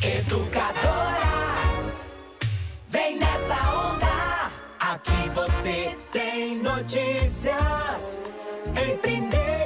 Educadora, vem nessa onda. Aqui você tem notícias em primeira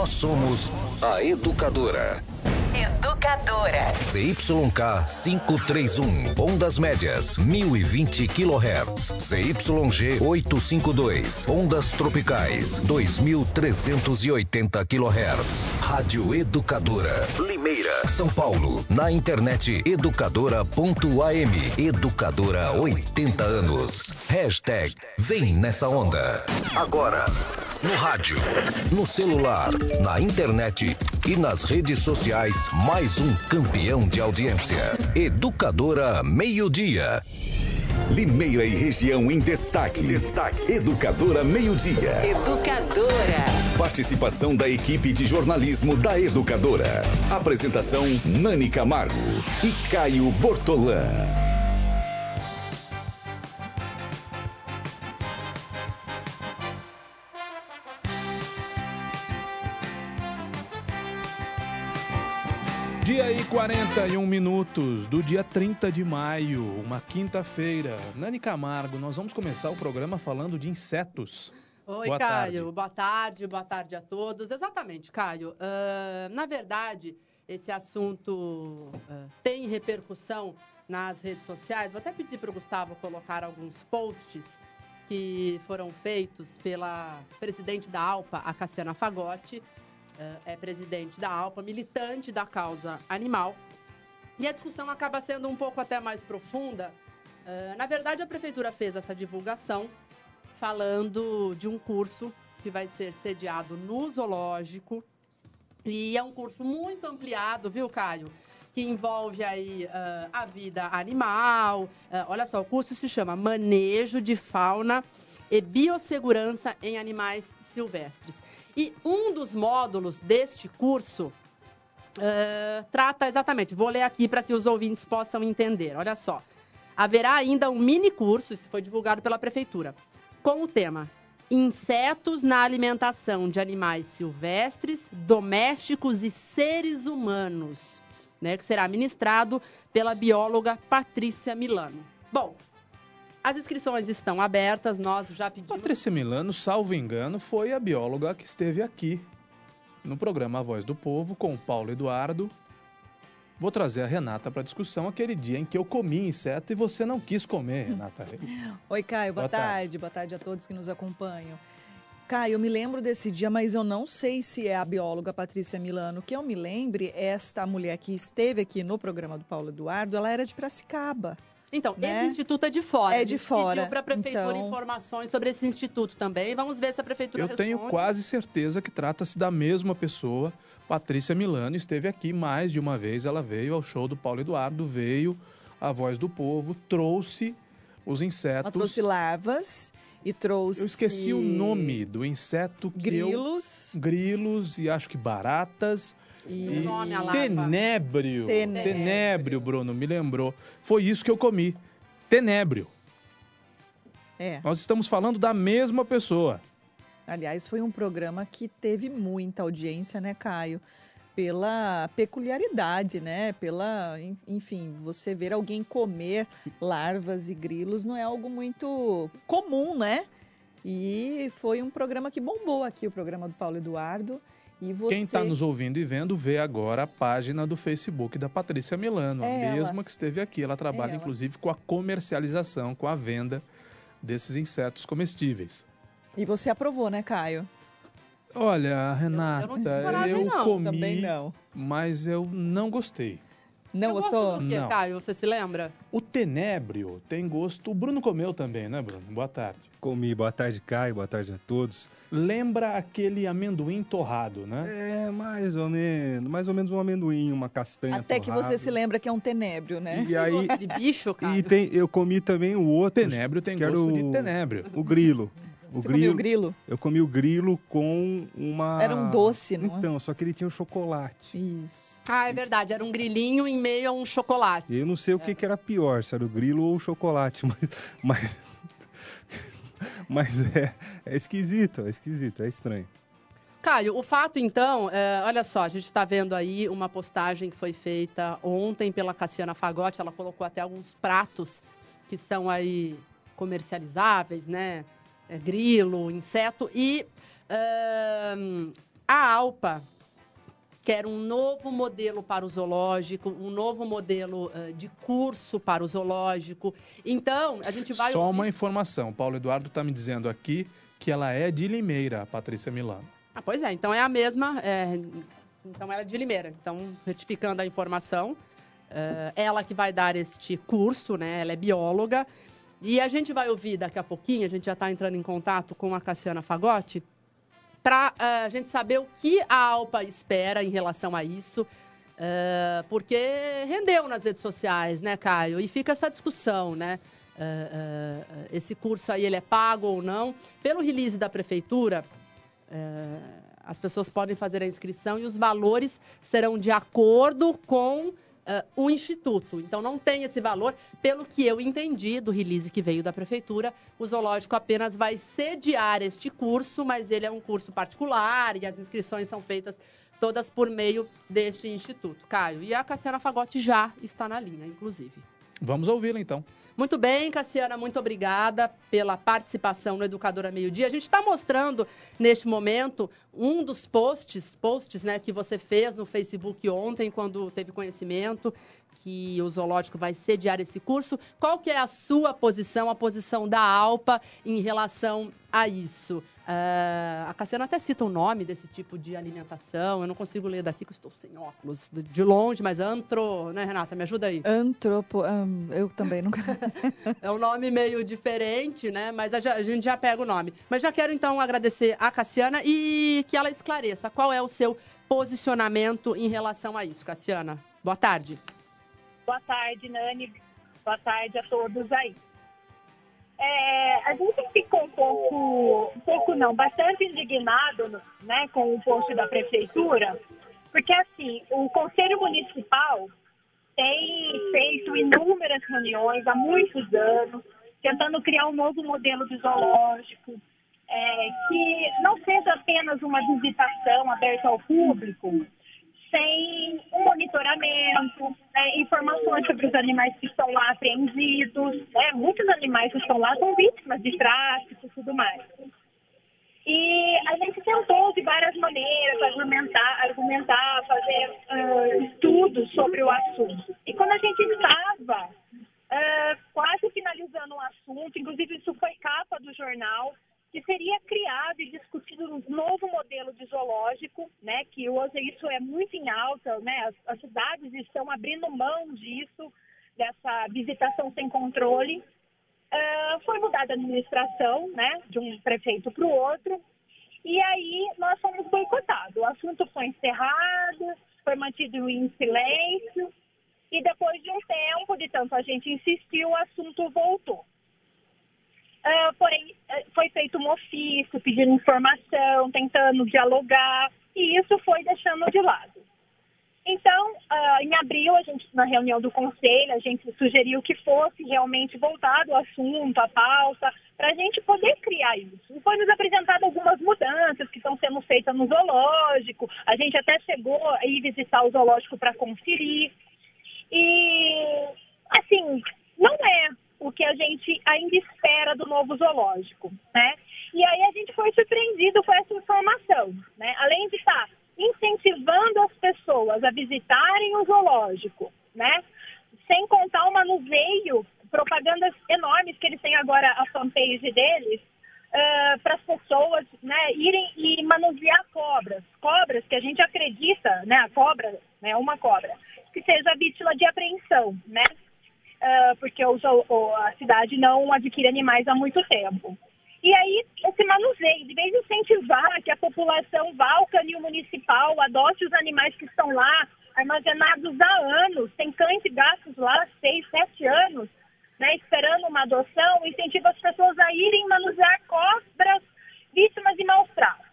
Nós somos a Educadora. Educadora. CYK 531, ondas médias, 1020 kHz. CYG 852, ondas tropicais, 2380 kHz. Rádio Educadora, Limeira, São Paulo. Na internet educadora.am. Educadora 80 anos. Hashtag Vem nessa onda. Agora, no rádio, no celular, na internet e nas redes sociais, mais um campeão de audiência. Educadora Meio Dia. Limeira e região em destaque. Destaque. Educadora Meio Dia. Educadora. Participação da equipe de jornalismo da Educadora. Apresentação Nani Camargo e Caio Bortolã. Dia e 41 minutos do dia 30 de maio, uma quinta-feira. Nani Camargo, nós vamos começar o programa falando de insetos. Oi, Boa Caio. tarde. Boa tarde, boa tarde a todos. Exatamente, Caio. Ah, na verdade, esse assunto ah, tem repercussão nas redes sociais. Vou até pedir para o Gustavo colocar alguns posts que foram feitos pela presidente da ALPA, a Cassiana Fagotti. Ah, é presidente da ALPA, militante da causa animal. E a discussão acaba sendo um pouco até mais profunda. Ah, na verdade, a prefeitura fez essa divulgação falando de um curso que vai ser sediado no zoológico. E é um curso muito ampliado, viu, Caio? Que envolve aí ah, a vida animal. Ah, olha só, o curso se chama Manejo de Fauna e Biossegurança em Animais Silvestres. E um dos módulos deste curso ah, trata exatamente, vou ler aqui para que os ouvintes possam entender. Olha só. Haverá ainda um mini curso, isso foi divulgado pela prefeitura, com o tema Insetos na alimentação de animais silvestres, domésticos e seres humanos, né, que será ministrado pela bióloga Patrícia Milano. Bom, as inscrições estão abertas, nós já pedimos. Patrícia Milano, salvo engano, foi a bióloga que esteve aqui no programa A Voz do Povo com o Paulo Eduardo. Vou trazer a Renata para discussão aquele dia em que eu comi inseto e você não quis comer, Renata Reis. Oi, Caio, boa, Boa tarde. tarde. Boa tarde a todos que nos acompanham. Caio, eu me lembro desse dia, mas eu não sei se é a bióloga Patrícia Milano. Que eu me lembre, esta mulher que esteve aqui no programa do Paulo Eduardo, ela era de Piracicaba. Então, né? esse instituto é de fora. É A de fora. pediu para a prefeitura Então- informações sobre esse instituto também. Vamos ver se a prefeitura Eu tenho responde. quase certeza que trata-se da mesma pessoa. Patrícia Milano esteve aqui mais de uma vez. Ela veio ao show do Paulo Eduardo, veio à Voz do Povo, trouxe os Ela insetos. trouxe larvas e trouxe. Eu esqueci o nome do inseto que Grilos. eu... Grilos e acho que baratas. E o nome, tenébrio. Tenébrio. Tenébrio, Bruno, me lembrou. Foi isso que eu comi. Tenébrio. É. Nós estamos falando da mesma pessoa. Aliás, foi um programa que teve muita audiência, né, Caio? Pela peculiaridade, né? Pela, en- enfim, você ver alguém comer larvas e grilos não é algo muito comum, né? E foi um programa que bombou aqui, o programa do Paulo Eduardo. E você... Quem está nos ouvindo e vendo, vê agora a página do Facebook da Patrícia Milano, É a ela. mesma que esteve aqui. Ela trabalha, É ela. inclusive, com a comercialização, com a venda desses insetos comestíveis. E você aprovou, né, Caio? Olha, Renata, eu coragem, eu não, comi, Também não. mas eu não gostei. Não Você gostou? gosta do quê, Não. Caio? Você se lembra? O tenébrio tem gosto. O Bruno comeu também, né, Bruno? Boa tarde. Comi. Boa tarde, Caio. Boa tarde a todos. Lembra aquele amendoim torrado, né? É, mais ou menos. Mais ou menos um amendoim, uma castanha Até que você torrada. se lembra que é um tenébrio, né? E aí... Gosto de bicho, Caio? E tem, eu comi também o outro. Tenébrio tem gosto de o- tenébrio. O grilo. O Você comeu o grilo? Eu comi o grilo com uma... Era um doce, não é? Então, só que ele tinha o chocolate. Isso. Ah, é verdade. Era um grilinho em meio a um chocolate. E eu não sei o que, que era pior, se era o grilo ou o chocolate, mas... Mas, mas é, é esquisito, é esquisito, é estranho. Caio, o fato então, é, olha só, a gente está vendo aí uma postagem que foi feita ontem pela Cassiana Fagotti. Ela colocou até alguns pratos que são aí comercializáveis, né? É, grilo, inseto. E ahn, a Alpa quer um novo modelo para o zoológico, um novo modelo ah, de curso para o zoológico. Então, a gente vai. Só uma informação. Paulo Eduardo está me dizendo aqui que ela é de Limeira, a Patrícia Milano. Ah, pois é, então é a mesma. é, então ela é de Limeira. Então, retificando a informação, é, ela que vai dar este curso, né? Ela é bióloga. E a gente vai ouvir daqui a pouquinho, a gente já está entrando em contato com a Cassiana Fagotti, para a gente saber o que a Alpa espera em relação a isso. é, porque rendeu nas redes sociais, né, Caio? E fica essa discussão, né? É, esse curso aí, ele é pago ou não? Pelo release da prefeitura, as pessoas podem fazer a inscrição e os valores serão de acordo com é, o Instituto. Então, não tem esse valor. Pelo que eu entendi do release que veio da Prefeitura, o Zoológico apenas vai sediar este curso, mas ele é um curso particular e as inscrições são feitas todas por meio deste Instituto. Caio, e a Cassiana Fagotti já está na linha, inclusive. Vamos ouvi-la então. Muito bem, Cassiana, muito obrigada pela participação no Educadora Meio Dia. A gente está mostrando neste momento um dos posts, posts né, que você fez no Facebook ontem, quando teve conhecimento que o zoológico vai sediar esse curso. Qual que é a sua posição, a posição da Alpa em relação a isso? Ah, a Cassiana até cita o nome desse tipo de alimentação. Eu não consigo ler daqui, que eu estou sem óculos, de- longe, mas antro, né, Renata? Me ajuda aí. Antropo... hum, eu também nunca... É um nome meio diferente, né? Mas a gente já pega o nome. Mas já quero então agradecer a Cassiana e que ela esclareça qual é o seu posicionamento em relação a isso, Cassiana. Boa tarde. Boa tarde, Nani. Boa tarde a todos aí. É, a gente ficou um pouco, um pouco não, bastante indignado né, com o post da prefeitura, porque assim, o Conselho Municipal tem feito inúmeras reuniões há muitos anos, tentando criar um novo modelo de zoológico, é, que não seja apenas uma visitação aberta ao público, sem um monitoramento, né, informações sobre os animais que estão lá apreendidos. Né? Muitos animais que estão lá são vítimas de tráfico e tudo mais. E a gente tentou de várias maneiras argumentar, argumentar fazer ah, estudos sobre o assunto. E quando a gente estava ah, quase finalizando o assunto, inclusive isso foi capa do jornal, que seria criado e discutido um novo modelo de zoológico, né, que hoje isso é muito em alta, né, as, as cidades estão abrindo mão disso, dessa visitação sem controle. Ah, foi mudada a administração, né, de um prefeito para o outro, e aí nós fomos boicotados. O assunto foi encerrado, foi mantido em silêncio, e depois de um tempo, de tanto a gente insistiu, o assunto voltou. Ah, porém, eh, foi feito um ofício pedindo informação, tentando dialogar, e isso foi deixando de lado. Então, ah, em abril, a gente, na reunião do conselho, a gente sugeriu que fosse realmente voltado o assunto, a pauta, para a gente poder criar isso. E foi nos apresentado algumas mudanças que estão sendo feitas no zoológico, a gente até chegou a ir visitar o zoológico para conferir. E, assim, não é o que a gente ainda espera do novo zoológico, né? E aí a gente foi surpreendido com essa informação, né? Além de estar incentivando as pessoas a visitarem o zoológico, né? Sem contar o manuseio, propagandas enormes que eles têm agora a fanpage deles, para as pessoas, né? irem e manusear cobras. Cobras que a gente acredita, né, a cobra, né, uma cobra, que seja vítima de apreensão, né? Ah, porque o- a cidade não adquire animais há muito tempo. E aí, esse manuseio, de vez em incentivar que a população vá ao canil municipal, adote os animais que estão lá, armazenados há anos, tem cães e gatos lá, seis, sete anos, né, esperando uma adoção, incentiva as pessoas a irem manusear cobras vítimas de maus tratos.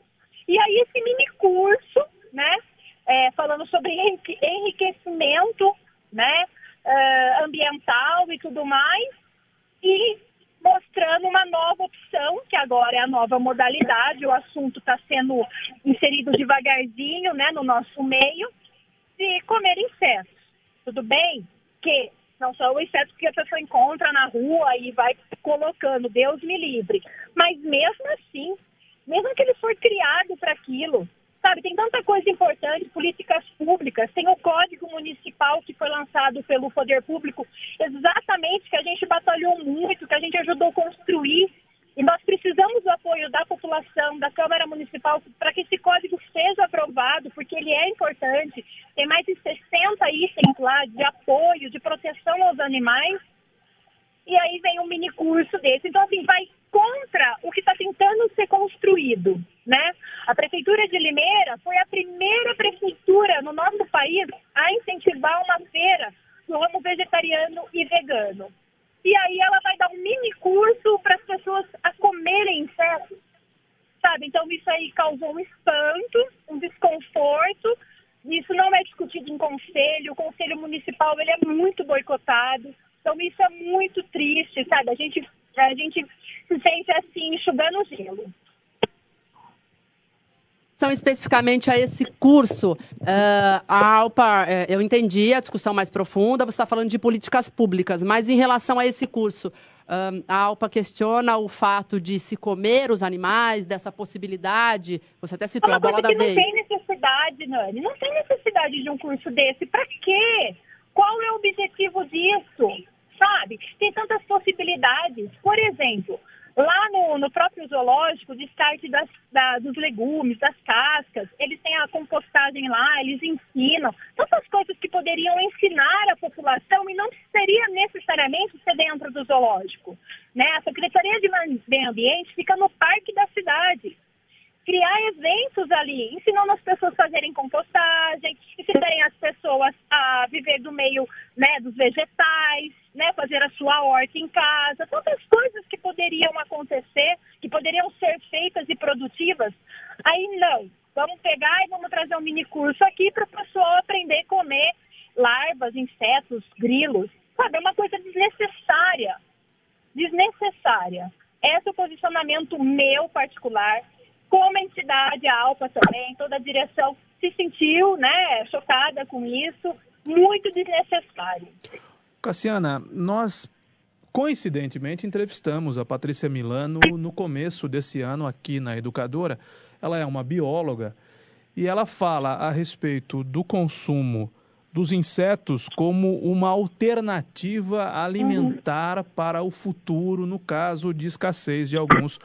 E aí, esse mini curso, né, é, falando sobre enrique- enriquecimento, né, eh, ambiental e tudo mais, e mostrando uma nova opção, que agora é a nova modalidade, o assunto está sendo inserido devagarzinho né, no nosso meio, de comer insetos. Tudo bem que não são os insetos que a pessoa encontra na rua e vai colocando, Deus me livre. Mas mesmo assim, mesmo que ele for criado para aquilo, sabe, tem tanta coisa importante, políticas públicas, tem o Código Municipal que foi lançado pelo Poder Público, exatamente que a gente batalhou muito, que a gente ajudou a construir. E nós precisamos do apoio da população, da Câmara Municipal, para que esse código seja aprovado, porque ele é importante. Tem mais de 60 itens lá de apoio, de proteção aos animais. E aí vem um mini curso desse. Então, assim, vai contra o que está tentando ser construído, né? A Prefeitura de Limeira foi a primeira prefeitura no nosso país a incentivar uma feira do ramo vegetariano e vegano. E aí ela vai dar um mini curso para as pessoas a comerem insetos, sabe? Então isso aí causou um espanto, um desconforto. Isso não é discutido em conselho. O conselho municipal ele é muito boicotado. Então isso é muito triste, sabe? A gente a gente se sente assim enxugando gelo. São especificamente a esse curso, eh, a ALPA, eh, eu entendi a discussão mais profunda, você está falando de políticas públicas, mas em relação a esse curso, ah, a ALPA questiona o fato de se comer os animais, dessa possibilidade, você até É citou uma a bola da não vez. tem necessidade, Nani. Não tem necessidade de um curso desse. Para quê? Qual é o objetivo disso? Sabe? Tem tantas possibilidades. Por exemplo, lá no, no próprio zoológico, o descarte das, da- dos legumes, das cascas, eles têm a compostagem lá, eles ensinam. Tantas coisas que poderiam ensinar a população e não seria necessariamente ser dentro do zoológico. Né? A Secretaria de Meio Ambiente fica no parque da cidade criar eventos ali, ensinando as pessoas a fazerem compostagem, ensinarem as pessoas a viver do meio né, dos vegetais, né, fazer a sua horta em casa, tantas coisas que poderiam acontecer, que poderiam ser feitas e produtivas. Aí não, vamos pegar e vamos trazer um mini curso aqui para o pessoal aprender a comer larvas, insetos, grilos. Sabe, é uma coisa desnecessária desnecessária. Esse é o posicionamento meu particular. Como entidade, a Alpa também, toda a direção se sentiu né, chocada com isso. Muito desnecessário. Cassiana, nós coincidentemente entrevistamos a Patrícia Milano no começo desse ano aqui na Educadora. Ela é uma bióloga e ela fala a respeito do consumo dos insetos como uma alternativa alimentar para o futuro, no caso de escassez de alguns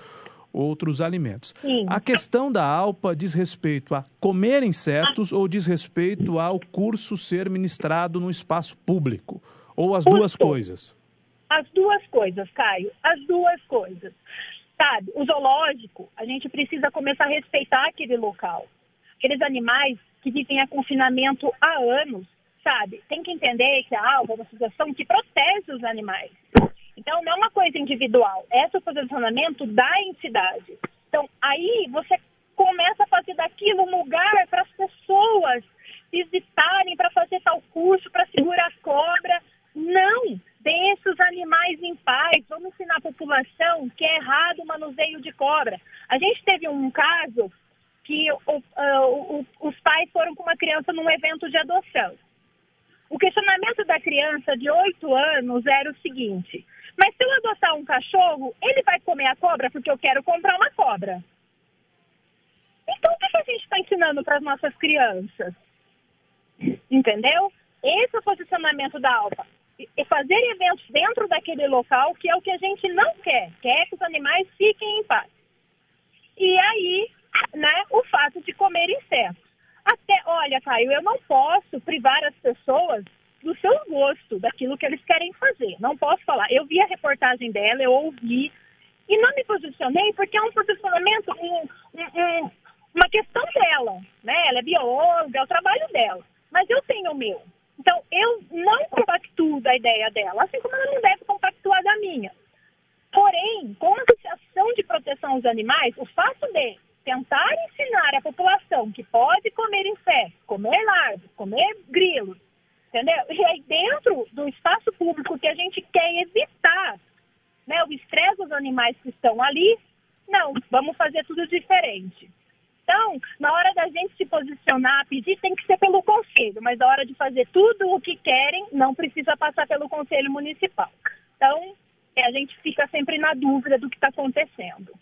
outros alimentos. Sim. A questão da ALPA diz respeito a comer insetos ou diz respeito ao curso ser ministrado no espaço público? Ou as duas coisas? As duas coisas, Caio, as duas coisas. Sabe, o zoológico, a gente precisa começar a respeitar aquele local. Aqueles animais que vivem a confinamento há anos, sabe? Tem que entender que a ALPA é uma associação que protege os animais. Então, não é uma coisa individual, é o posicionamento da entidade. Então, aí você começa a fazer daquilo um lugar para as pessoas visitarem, para fazer tal curso, para segurar a cobra. Não! Deixe os animais em paz. Vamos ensinar a população que é errado o manuseio de cobra. A gente teve um caso que o- o- os pais foram com uma criança num evento de adoção. O questionamento da criança de 8 anos era o seguinte: mas se eu adotar um cachorro, ele vai comer a cobra porque eu quero comprar uma cobra. Então, o que a gente está ensinando para as nossas crianças? Entendeu? Esse é o posicionamento da Alfa. E fazer eventos dentro daquele local, que é o que a gente não quer. Quer que os animais fiquem em paz. E aí, né, o fato de comer insetos. Até, olha, Caio, eu não posso privar as pessoas do seu gosto, daquilo que eles querem fazer. Não posso falar. Eu vi a reportagem dela, eu ouvi, e não me posicionei porque é um posicionamento, um, um, um, uma questão dela. Né? Ela é bióloga, é o trabalho dela. Mas eu tenho o meu. Então, eu não compactuo da ideia dela, assim como ela não deve compactuar da minha. Porém, com a Associação de Proteção aos Animais, o fato de tentar ensinar a população que pode comer insetos, comer larvas, comer grilos, entendeu? E aí dentro do espaço público que a gente quer evitar né, o estresse dos animais que estão ali, não, vamos fazer tudo diferente. Então, na hora da gente se posicionar, pedir tem que ser pelo conselho, mas na hora de fazer tudo o que querem, não precisa passar pelo conselho municipal. Então, a gente fica sempre na dúvida do que está acontecendo.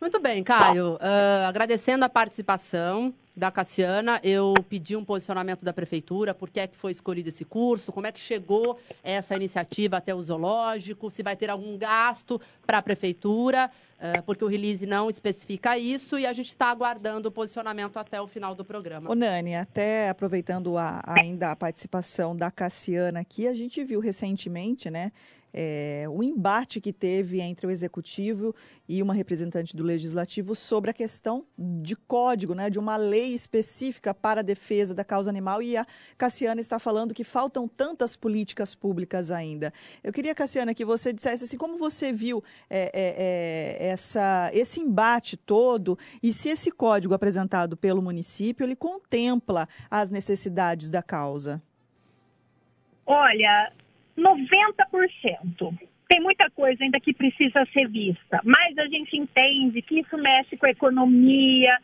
Muito bem, Caio. Uh, agradecendo a participação da Cassiana, eu pedi um posicionamento da prefeitura, por que é que foi escolhido esse curso, como é que chegou essa iniciativa até o zoológico, se vai ter algum gasto para a prefeitura, uh, porque o release não especifica isso e a gente está aguardando o posicionamento até o final do programa. Ô Nani, até aproveitando a, ainda a participação da Cassiana aqui, a gente viu recentemente, né, é, o embate que teve entre o executivo e uma representante do legislativo sobre a questão de código, né, de uma lei específica para a defesa da causa animal. E a Cassiana está falando que faltam tantas políticas públicas ainda. Eu queria, Cassiana, que você dissesse assim, como você viu é, é, é essa, esse embate todo e se esse código apresentado pelo município ele contempla as necessidades da causa. Olha, 90%. Tem muita coisa ainda que precisa ser vista, mas a gente entende que isso mexe com a economia,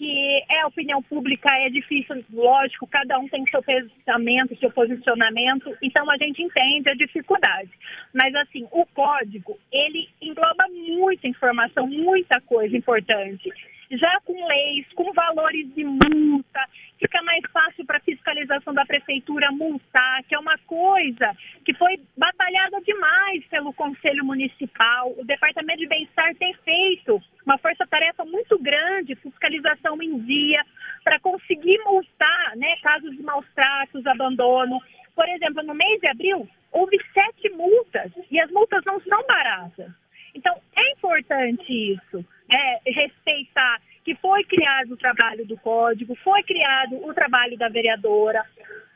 que é opinião pública, é difícil, lógico, cada um tem seu pensamento, seu posicionamento, então a gente entende a dificuldade. Mas assim, o código, ele engloba muita informação, muita coisa importante já com leis, com valores de multa, fica mais fácil para a fiscalização da prefeitura multar, que é uma coisa que foi batalhada demais pelo Conselho Municipal. O Departamento de Bem-Estar tem feito uma força-tarefa muito grande, fiscalização em dia, para conseguir multar né, casos de maus tratos, abandono. Por exemplo, no mês de abril, houve sete multas e as multas não são baratas. Então, é importante isso é, respeitar que foi criado o trabalho do código, foi criado o trabalho da vereadora.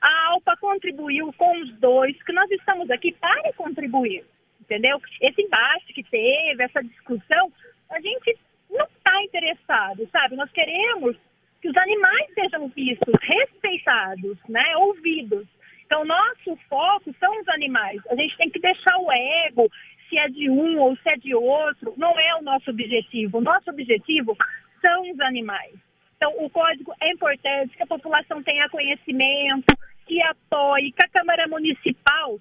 A ALPA contribuiu com os dois, que nós estamos aqui para contribuir, entendeu? Esse embate que teve, essa discussão, a gente não está interessado, sabe? Nós queremos que os animais sejam vistos, respeitados, né? ouvidos. Então, nosso foco são os animais. A gente tem que deixar o ego, se é de um ou se é de outro, não é o nosso objetivo. O nosso objetivo são os animais. Então, o código é importante que a população tenha conhecimento, que apoie, que a Câmara Municipal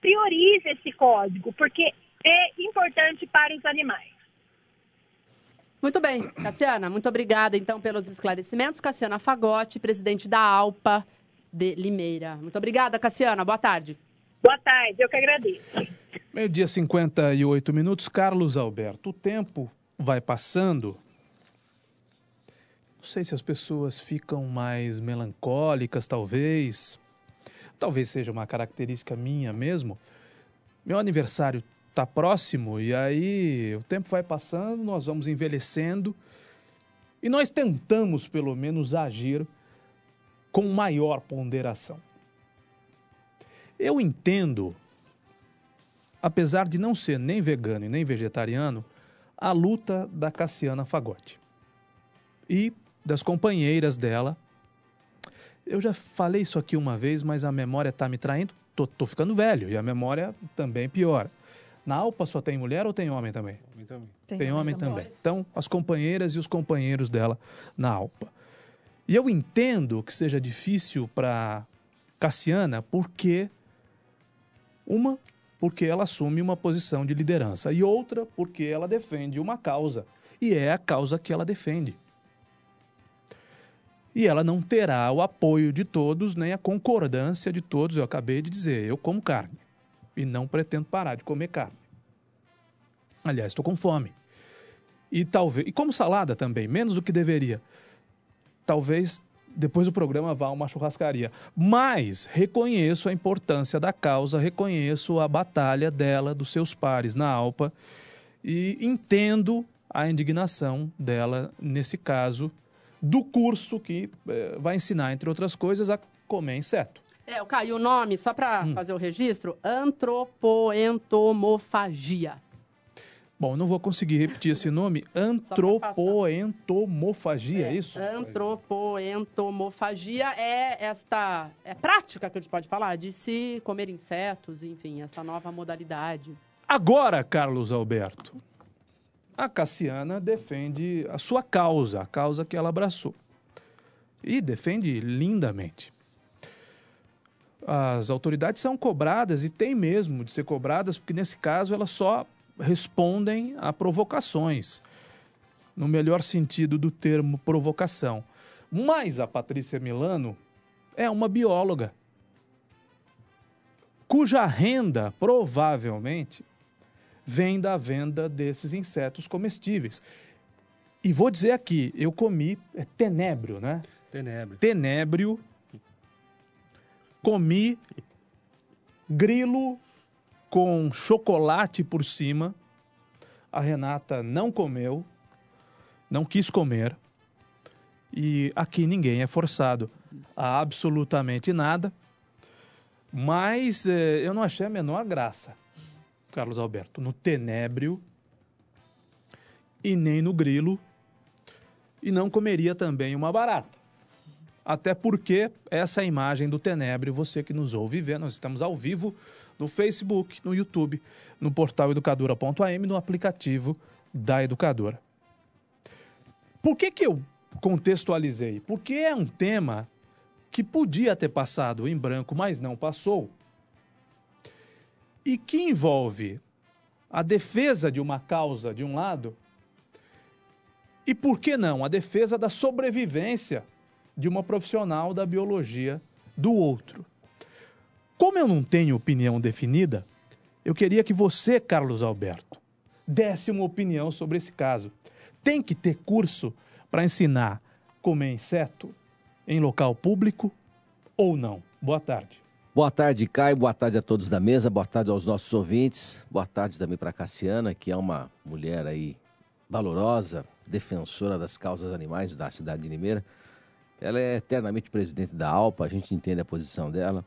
priorize esse código, porque é importante para os animais. Muito bem, Cassiana, muito obrigada então pelos esclarecimentos. Cassiana Fagotti, presidente da ALPA de Limeira. Muito obrigada, Cassiana. Boa tarde. Boa tarde, eu que agradeço. Meio-dia 58 minutos. Carlos Alberto, o tempo vai passando. Não sei se as pessoas ficam mais melancólicas, talvez. Talvez seja uma característica minha mesmo. Meu aniversário está próximo e aí o tempo vai passando, nós vamos envelhecendo e nós tentamos, pelo menos, agir com maior ponderação. Eu entendo apesar de não ser nem vegano e nem vegetariano, a luta da Cassiana Fagotti e das companheiras dela. Eu já falei isso aqui uma vez, mas a memória está me traindo. Tô, tô, ficando velho e a memória também piora. Na Alpa só tem mulher ou tem homem também? Homem também. Tem, tem homem também. também. Então, as companheiras e os companheiros dela na Alpa. E eu entendo que seja difícil para Cassiana, porque uma porque ela assume uma posição de liderança, e outra porque ela defende uma causa, e é a causa que ela defende. E ela não terá o apoio de todos, nem a concordância de todos. Eu acabei de dizer, eu como carne e não pretendo parar de comer carne. Aliás, estou com fome. E talvez, e como salada também, menos do que deveria. Talvez depois do programa vá a uma churrascaria. Mas reconheço a importância da causa, reconheço a batalha dela, dos seus pares na Alpa e entendo a indignação dela nesse caso do curso que eh, vai ensinar, entre outras coisas, a comer inseto. É, o Caio, o nome, só para Hum. fazer o registro, antropoentomofagia. Bom, não vou conseguir repetir esse nome. Antropoentomofagia, é isso? Antropoentomofagia é esta é prática que a gente pode falar de se comer insetos, enfim, essa nova modalidade. Agora, Carlos Alberto, a Cassiana defende a sua causa, a causa que ela abraçou. E defende lindamente. As autoridades são cobradas e têm mesmo de ser cobradas, porque nesse caso elas só respondem a provocações, no melhor sentido do termo provocação. Mas a Patrícia Milano é uma bióloga, cuja renda provavelmente vem da venda desses insetos comestíveis. E vou dizer aqui, eu comi é tenébrio, né? Tenebra. Tenébrio, comi grilo com chocolate por cima. A Renata não comeu, não quis comer. E aqui ninguém é forçado a absolutamente nada. Mas eh, eu não achei a menor graça, Carlos Alberto, no tenébrio e nem no grilo. E não comeria também uma barata. Até porque essa imagem do Tenebro, você que nos ouve ver, nós estamos ao vivo no Facebook, no YouTube, no portal educadora.am, no aplicativo da Educadora. Por que, que eu contextualizei? Porque é um tema que podia ter passado em branco, mas não passou, e que envolve a defesa de uma causa de um lado e, por que não, a defesa da sobrevivência de uma profissional da biologia do outro. Como eu não tenho opinião definida, eu queria que você, Carlos Alberto, desse uma opinião sobre esse caso. Tem que ter curso para ensinar comer inseto em local público ou não? Boa tarde. Boa tarde, Caio. Boa tarde a todos da mesa. Boa tarde aos nossos ouvintes. Boa tarde também para Cassiana, que é uma mulher aí valorosa, defensora das causas animais da cidade de Limeira. Ela é eternamente presidente da ALPA, a gente entende a posição dela.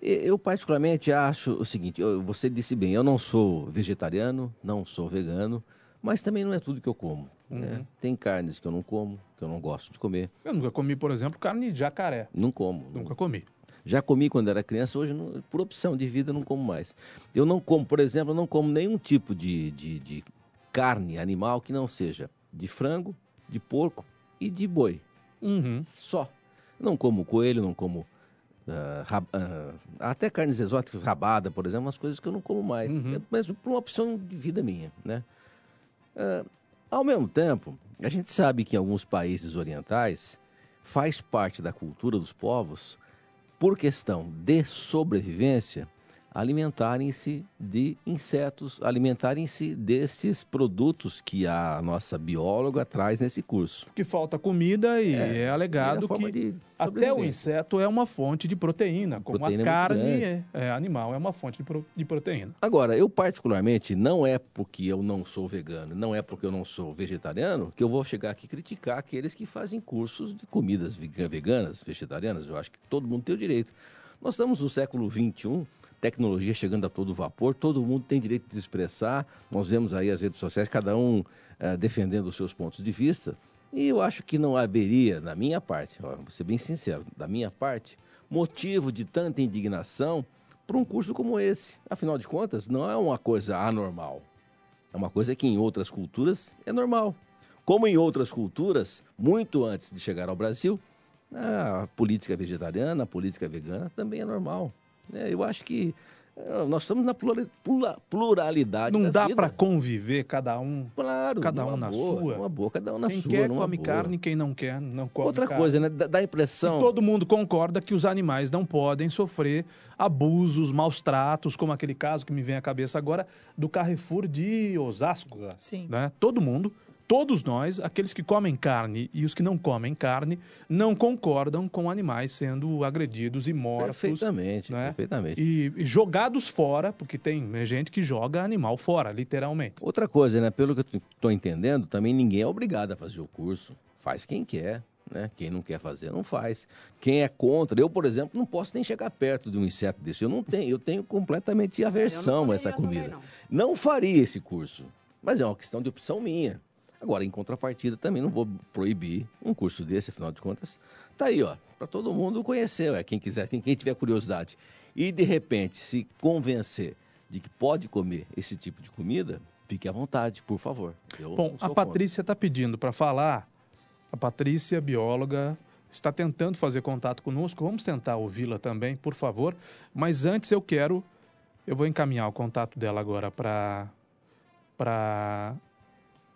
Eu, particularmente, acho o seguinte: eu- você disse bem, eu não sou vegetariano, não sou vegano, mas também não é tudo que eu como. né? Tem carnes que eu não como, que eu não gosto de comer. Eu nunca comi, por exemplo, carne de jacaré. Não como. Nunca comi. Já comi quando era criança, hoje, não- por opção de vida, não como mais. Eu não como, por exemplo, eu não como nenhum tipo de, de, de carne animal que não seja de frango, de porco e de boi. Uhum. Só. Não como coelho, não como. Ah, rab- ah, até carnes exóticas, rabada, por exemplo, umas coisas que eu não como mais. É, mas por uma opção de vida minha, né? Ah, ao mesmo tempo, a gente sabe que em alguns países orientais faz parte da cultura dos povos, por questão de sobrevivência, alimentarem-se de insetos, alimentarem-se desses produtos que a nossa bióloga traz nesse curso. Que falta comida e é, É, alegado forma que até o inseto é uma fonte de proteína, como Proteína a é carne é, é animal, é uma fonte de, pro- de proteína. Agora, eu particularmente, não é porque eu não sou vegano, não é porque eu não sou vegetariano, que eu vou chegar aqui e criticar aqueles que fazem cursos de comidas vega- veganas, vegetarianas. Eu acho que todo mundo tem o direito. Nós estamos no século XXI, tecnologia chegando a todo vapor, todo mundo tem direito de se expressar. Nós vemos aí as redes sociais, cada um eh, defendendo os seus pontos de vista. E eu acho que não haveria, da minha parte, ó, vou ser bem sincero, da minha parte, motivo de tanta indignação para um curso como esse. Afinal de contas, não é uma coisa anormal. É uma coisa que em outras culturas é normal. Como em outras culturas, muito antes de chegar ao Brasil, a política vegetariana, a política vegana também é normal. Né? eu acho que eh, nós estamos na plura- plura- pluralidade Não da dá para conviver cada um, Claro, cada um na boa, sua. numa boa, cada um na quem sua. quer numa come boa. carne, quem não quer não come Outra carne. coisa, né? Dá, a E impressão. todo mundo concorda que os animais não podem sofrer abusos, maus tratos, como aquele caso que me vem à cabeça agora do Carrefour de Osasco. Sim. Né? Todo mundo todos nós, aqueles que comem carne e os que não comem carne, não concordam com animais sendo agredidos e mortos. Perfeitamente, né? perfeitamente. E, e jogados fora, porque tem gente que joga animal fora, literalmente. Outra coisa, né? Pelo que eu estou entendendo, também ninguém é obrigado a fazer o curso. Faz quem quer, né? Quem não quer fazer, não faz. Quem é contra, eu, por exemplo, não posso nem chegar perto de um inseto desse. Eu não tenho, eu tenho completamente aversão a essa comida. Não faria esse curso, mas é uma questão de opção minha. Agora, em contrapartida, também não vou proibir um curso desse, afinal de contas. Tá aí, ó, para todo mundo conhecer, é, quem quiser, quem, quem tiver curiosidade. E, de repente, se convencer de que pode comer esse tipo de comida, fique à vontade, por favor. Eu Bom, a Patrícia está pedindo para falar. A Patrícia, bióloga, está tentando fazer contato conosco. Vamos tentar ouvi-la também, por favor. Mas antes eu quero. Eu vou encaminhar o contato dela agora para para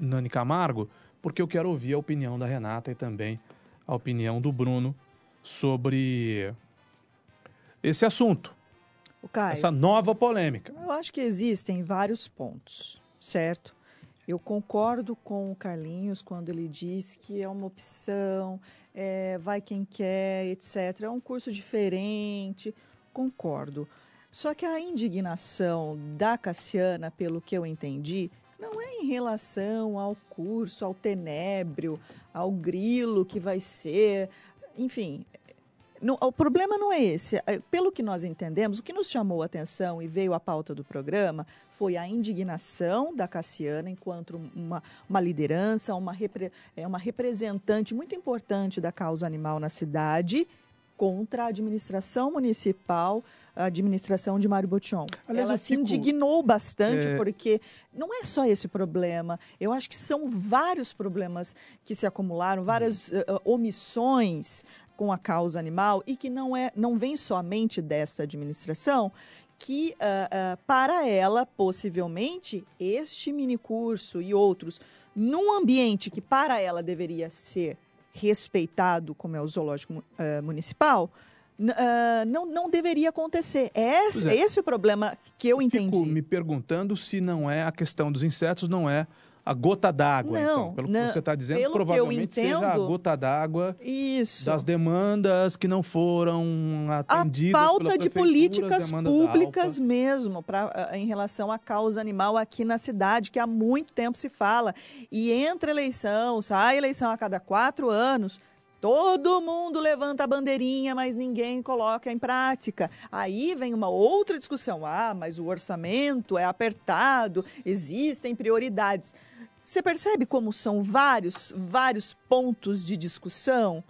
Nani Camargo, porque eu quero ouvir a opinião da Renata e também a opinião do Bruno sobre esse assunto, Caio, essa nova polêmica. eu acho que existem vários pontos, certo? Eu concordo com o Carlinhos quando ele diz que é uma opção, é, vai quem quer, etc. É um curso diferente, concordo. Só que a indignação da Cassiana, pelo que eu entendi, não é em relação ao curso, ao tenébrio, ao grilo que vai ser, enfim. o problema não é esse. É, Pelo que nós entendemos, o que nos chamou a atenção e veio à pauta do programa foi a indignação da Cassiana enquanto uma, uma liderança, uma, repre- é, uma representante muito importante da causa animal na cidade contra a administração municipal, a administração de Mário Botion. Aliás, Ela se fico- indignou bastante É. porque não é só esse problema. Eu acho que são vários problemas que se acumularam, várias eh, omissões com a causa animal e que não é não vem somente dessa administração que ah, ah, para ela possivelmente este minicurso e outros num ambiente que para ela deveria ser respeitado como é o zoológico ah, municipal ah, não, não deveria acontecer. É esse, é. esse o problema que eu entendi. Fico me perguntando se não é a questão dos insetos, não é a gota d'água. Então. Pelo não. que você está dizendo, eu provavelmente seja a entendo- gota d'água das demandas que não foram a atendidas falta pela de políticas públicas mesmo pra, ah, em relação à causa animal aqui na cidade, que há muito tempo se fala. E entre eleição, sai eleição a cada quatro anos. Todo mundo levanta a bandeirinha, mas ninguém coloca em prática. Aí vem uma outra discussão. Ah, mas o orçamento é apertado, existem prioridades. Você percebe como são vários, vários pontos de discussão?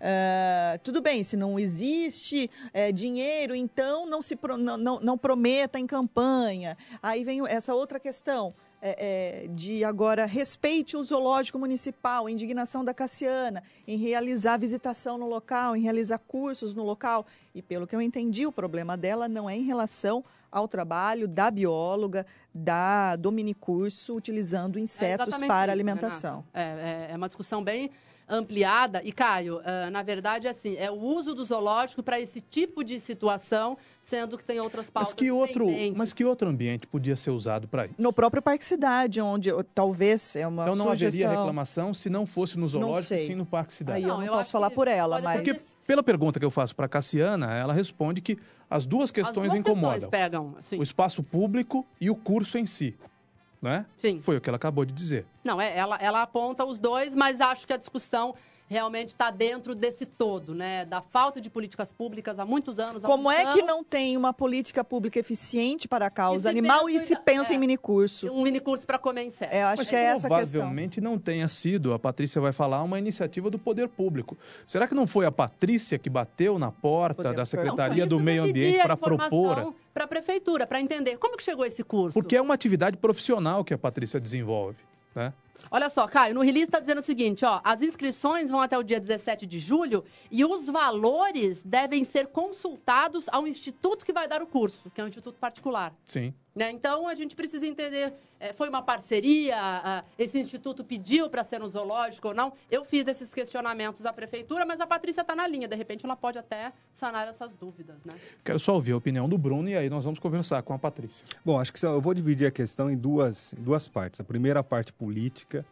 Ah, tudo bem, se não existe eh, dinheiro, então não se pro- não, não, não prometa em campanha. Aí vem essa outra questão eh, eh, de agora respeite o zoológico municipal, indignação da Cassiana em realizar visitação no local, em realizar cursos no local. E pelo que eu entendi, o problema dela não é em relação ao trabalho da bióloga, da do minicurso, utilizando insetos exatamente para isso, alimentação. É, é- é uma discussão bem ampliada. E, Caio, ah, na verdade, assim, é o uso do zoológico para esse tipo de situação, sendo que tem outras pautas Mas que, outro, pendentes. mas que outro ambiente podia ser usado para isso? No próprio Parque Cidade, onde talvez é uma Então não sugestão. haveria reclamação se não fosse no zoológico, sim no Parque Cidade. Aí eu Não, não, eu posso falar por ela, mas Porque pela pergunta que eu faço para Cassiana, ela responde que as duas As questões duas incomodam. questões pegam, assim. O espaço público e o curso em si. Né? Sim. Foi o que ela acabou de dizer. Não, é, ela, ela aponta os dois, mas acho que a discussão realmente está dentro desse todo, né? Da falta de políticas públicas há muitos anos. há como muitos é que não tem uma política pública eficiente para a causa se animal pensa e se pensa é. em minicurso? Um minicurso para comer inseto. É, eu acho Mas que é essa a questão. provavelmente não tenha sido, a Patrícia vai falar, uma iniciativa do poder público. Será que não foi a Patrícia que bateu na porta Poder da. Secretaria Por do Meio Ambiente para propor? informação Para a prefeitura, para entender como que chegou esse curso. Porque é uma atividade profissional que a Patrícia desenvolve. Né? Olha só, Caio, no release está dizendo o seguinte, ó, as inscrições vão até o dia 17 de julho e os valores devem ser consultados ao instituto que vai dar o curso, que é um instituto particular. Sim. Né? Então a gente precisa entender, eh, foi uma parceria, ah, esse instituto pediu para ser no zoológico ou não? Eu fiz esses questionamentos à prefeitura, mas a Patrícia está na linha, de repente ela pode até sanar essas dúvidas, né? Quero só ouvir a opinião do Bruno e aí nós vamos conversar com a Patrícia. Bom, acho que eu vou dividir a questão em duas, em duas partes. A primeira parte política,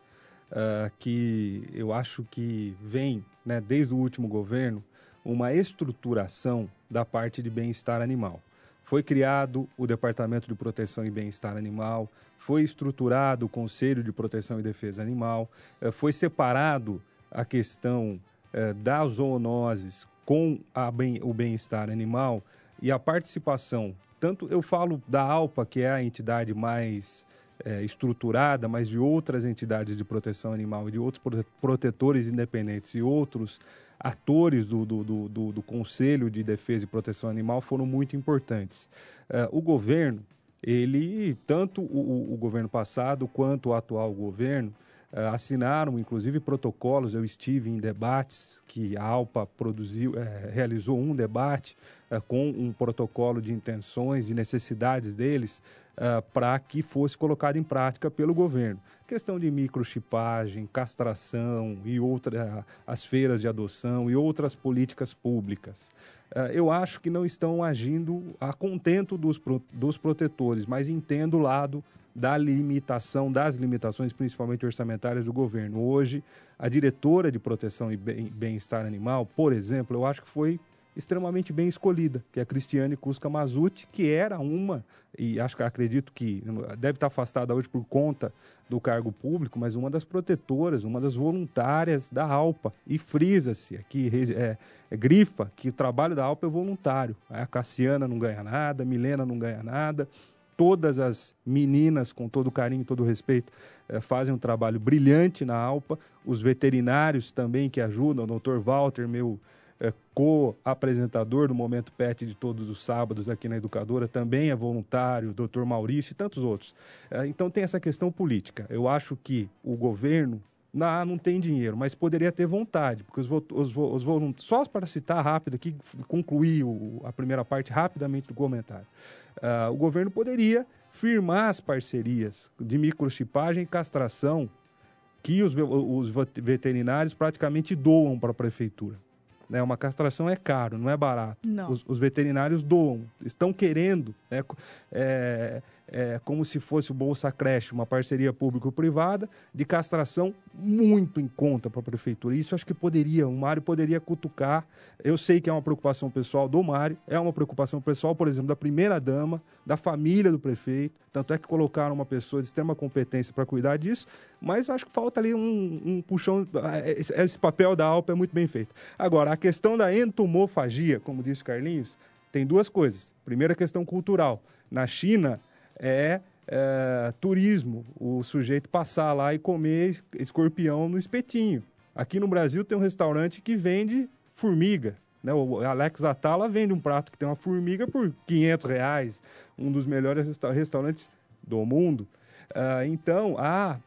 ah, que eu acho que vem, né, desde o último governo, uma estruturação da parte de bem-estar animal. Foi criado o Departamento de Proteção e Bem-Estar Animal, foi estruturado o Conselho de Proteção e Defesa Animal, eh, foi separado a questão eh, das zoonoses com bem- o bem-estar animal e a participação. Tanto eu falo da ALPA, que é a entidade mais eh, estruturada, mas de outras entidades de proteção animal e de outros prote- protetores independentes e outros atores do, do, do, do- Conselho de Defesa e Proteção Animal foram muito importantes. Eh, o governo, ele, tanto o, o- governo passado quanto o atual governo, eh, assinaram inclusive protocolos. Eu estive em debates que a ALPA produziu, eh, realizou um debate com um protocolo de intenções, de necessidades deles, para que fosse colocado em prática pelo governo. Questão de microchipagem, castração e outra, as feiras de adoção e outras políticas públicas. Eh, eu acho que não estão agindo a contento dos, dos protetores, mas entendo o lado da limitação, das limitações, principalmente orçamentárias do governo. Hoje, a diretora de proteção e bem- bem-estar animal, por exemplo, eu acho que foi extremamente bem escolhida, que é a Cristiane Cusca Mazuti, que era uma, e acho que acredito que deve estar afastada hoje por conta do cargo público, mas uma das protetoras, uma das voluntárias da ALPA. E frisa-se aqui, é, é, grifa, que o trabalho da ALPA é voluntário. A Cassiana não ganha nada, a Milena não ganha nada, todas as meninas, com todo carinho, todo respeito, eh, fazem um trabalho brilhante na ALPA. Os veterinários também que ajudam, o Dr. Walter, meu eh, co-apresentador do Momento Pet de todos os sábados aqui na Educadora, também é voluntário, Dr. Maurício e tantos outros. Eh, então tem essa questão política. Eu acho que o governo não, não tem dinheiro, mas poderia ter vontade, porque os, os, os voluntários, só para citar rápido aqui, concluir o- a primeira parte rapidamente do comentário. Ah, o governo poderia firmar as parcerias de microchipagem e castração que os, os vet- veterinários praticamente doam para a prefeitura. Né? Uma castração é caro, não é barato. Não. Os, os veterinários doam, estão querendo, é, co- é, é como se fosse o Bolsa Creche, uma parceria público-privada de castração muito em conta para a prefeitura. Isso acho que poderia, o Mário poderia cutucar. Eu sei que é uma preocupação pessoal do Mário, é uma preocupação pessoal, por exemplo, da primeira-dama, da família do prefeito. Tanto é que colocaram uma pessoa de extrema competência para cuidar disso, mas acho que falta ali um, um puxão. Esse, esse papel da ALPA é muito bem feito. Agora, a questão da entomofagia, como disse Carlinhos, tem duas coisas. Primeiro, a questão cultural. Na China, é, é, turismo, o sujeito passar lá e comer es- escorpião no espetinho. Aqui no Brasil tem um restaurante que vende formiga. Né? O Alex Atala vende um prato que tem uma formiga por 500 reais, um dos melhores resta- restaurantes do mundo. Ah, então, a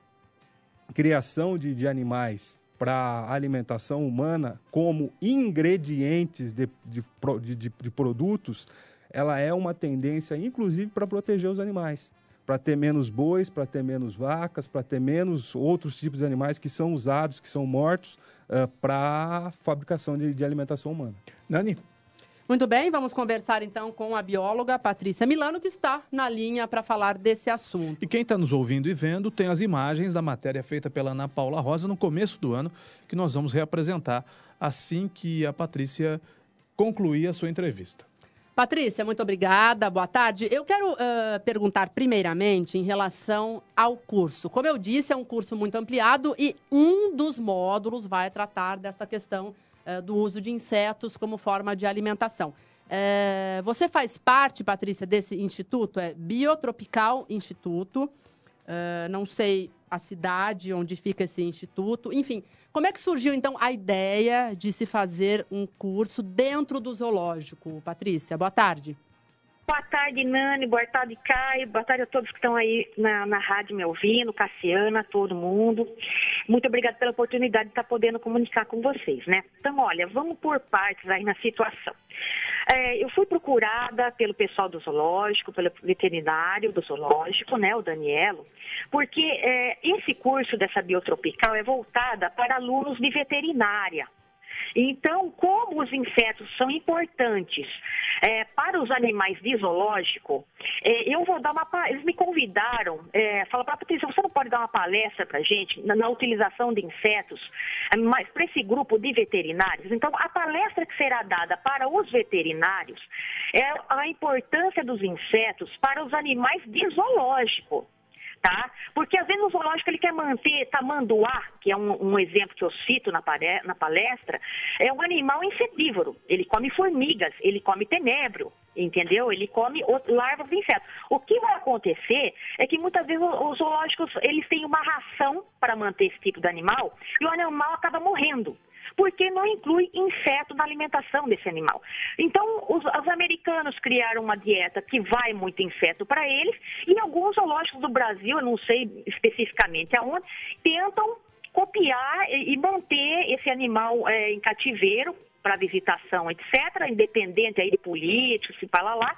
criação de, de animais para alimentação humana como ingredientes de, de- de- de produtos, ela é uma tendência, inclusive, para proteger os animais. Para ter menos bois, para ter menos vacas, para ter menos outros tipos de animais que são usados, que são mortos para a fabricação de, de alimentação humana. Nani? Muito bem, vamos conversar então com a bióloga Patrícia Milano, que está na linha para falar desse assunto. E quem está nos ouvindo e vendo tem as imagens da matéria feita pela Ana Paula Rosa no começo do ano, que nós vamos reapresentar assim que a Patrícia concluir a sua entrevista. Patrícia, muito obrigada, boa tarde. Eu quero ah, perguntar primeiramente em relação ao curso. Como eu disse, é um curso muito ampliado e um dos módulos vai tratar dessa questão ah, do uso de insetos como forma de alimentação. Eh, você faz parte, Patrícia, desse instituto? É Biotropical Instituto. Não sei a cidade onde fica esse instituto. Enfim, como é que surgiu então a ideia de se fazer um curso dentro do zoológico, Patrícia? Boa tarde. Boa tarde, Nani. Boa tarde, Caio. Boa tarde a todos que estão aí na, na rádio me ouvindo, Cassiana, todo mundo. Muito obrigada pela oportunidade de estar podendo comunicar com vocês, né? Então, olha, vamos por partes aí na situação. É, eu fui procurada pelo pessoal do zoológico, pelo veterinário do zoológico, né, o Danielo, porque é, esse curso dessa biotropical é voltada para alunos de veterinária. Então, como os insetos são importantes é, para os animais de zoológico, é, eu vou dar uma. Eles me convidaram, é, falaram para Patrícia, você não pode dar uma palestra para gente na, na utilização de insetos, é, mas para esse grupo de veterinários. Então, a palestra que será dada para os veterinários é a importância dos insetos para os animais de zoológico tá? Porque às vezes no zoológico ele quer manter tamanduá, que é um, um exemplo que eu cito na, na palestra, é um animal insetívoro. Ele come formigas, ele come tenebro, entendeu? Ele come o- larvas de insetos. O que vai acontecer é que muitas vezes o- os zoológicos eles têm uma ração para manter esse tipo de animal e o animal acaba morrendo porque não inclui inseto na alimentação desse animal. Então, os, os americanos criaram uma dieta que vai muito inseto para eles, e alguns zoológicos do Brasil, eu não sei especificamente aonde, tentam copiar e, e manter esse animal eh, em cativeiro para visitação, etc., independente aí de políticos, se fala lá,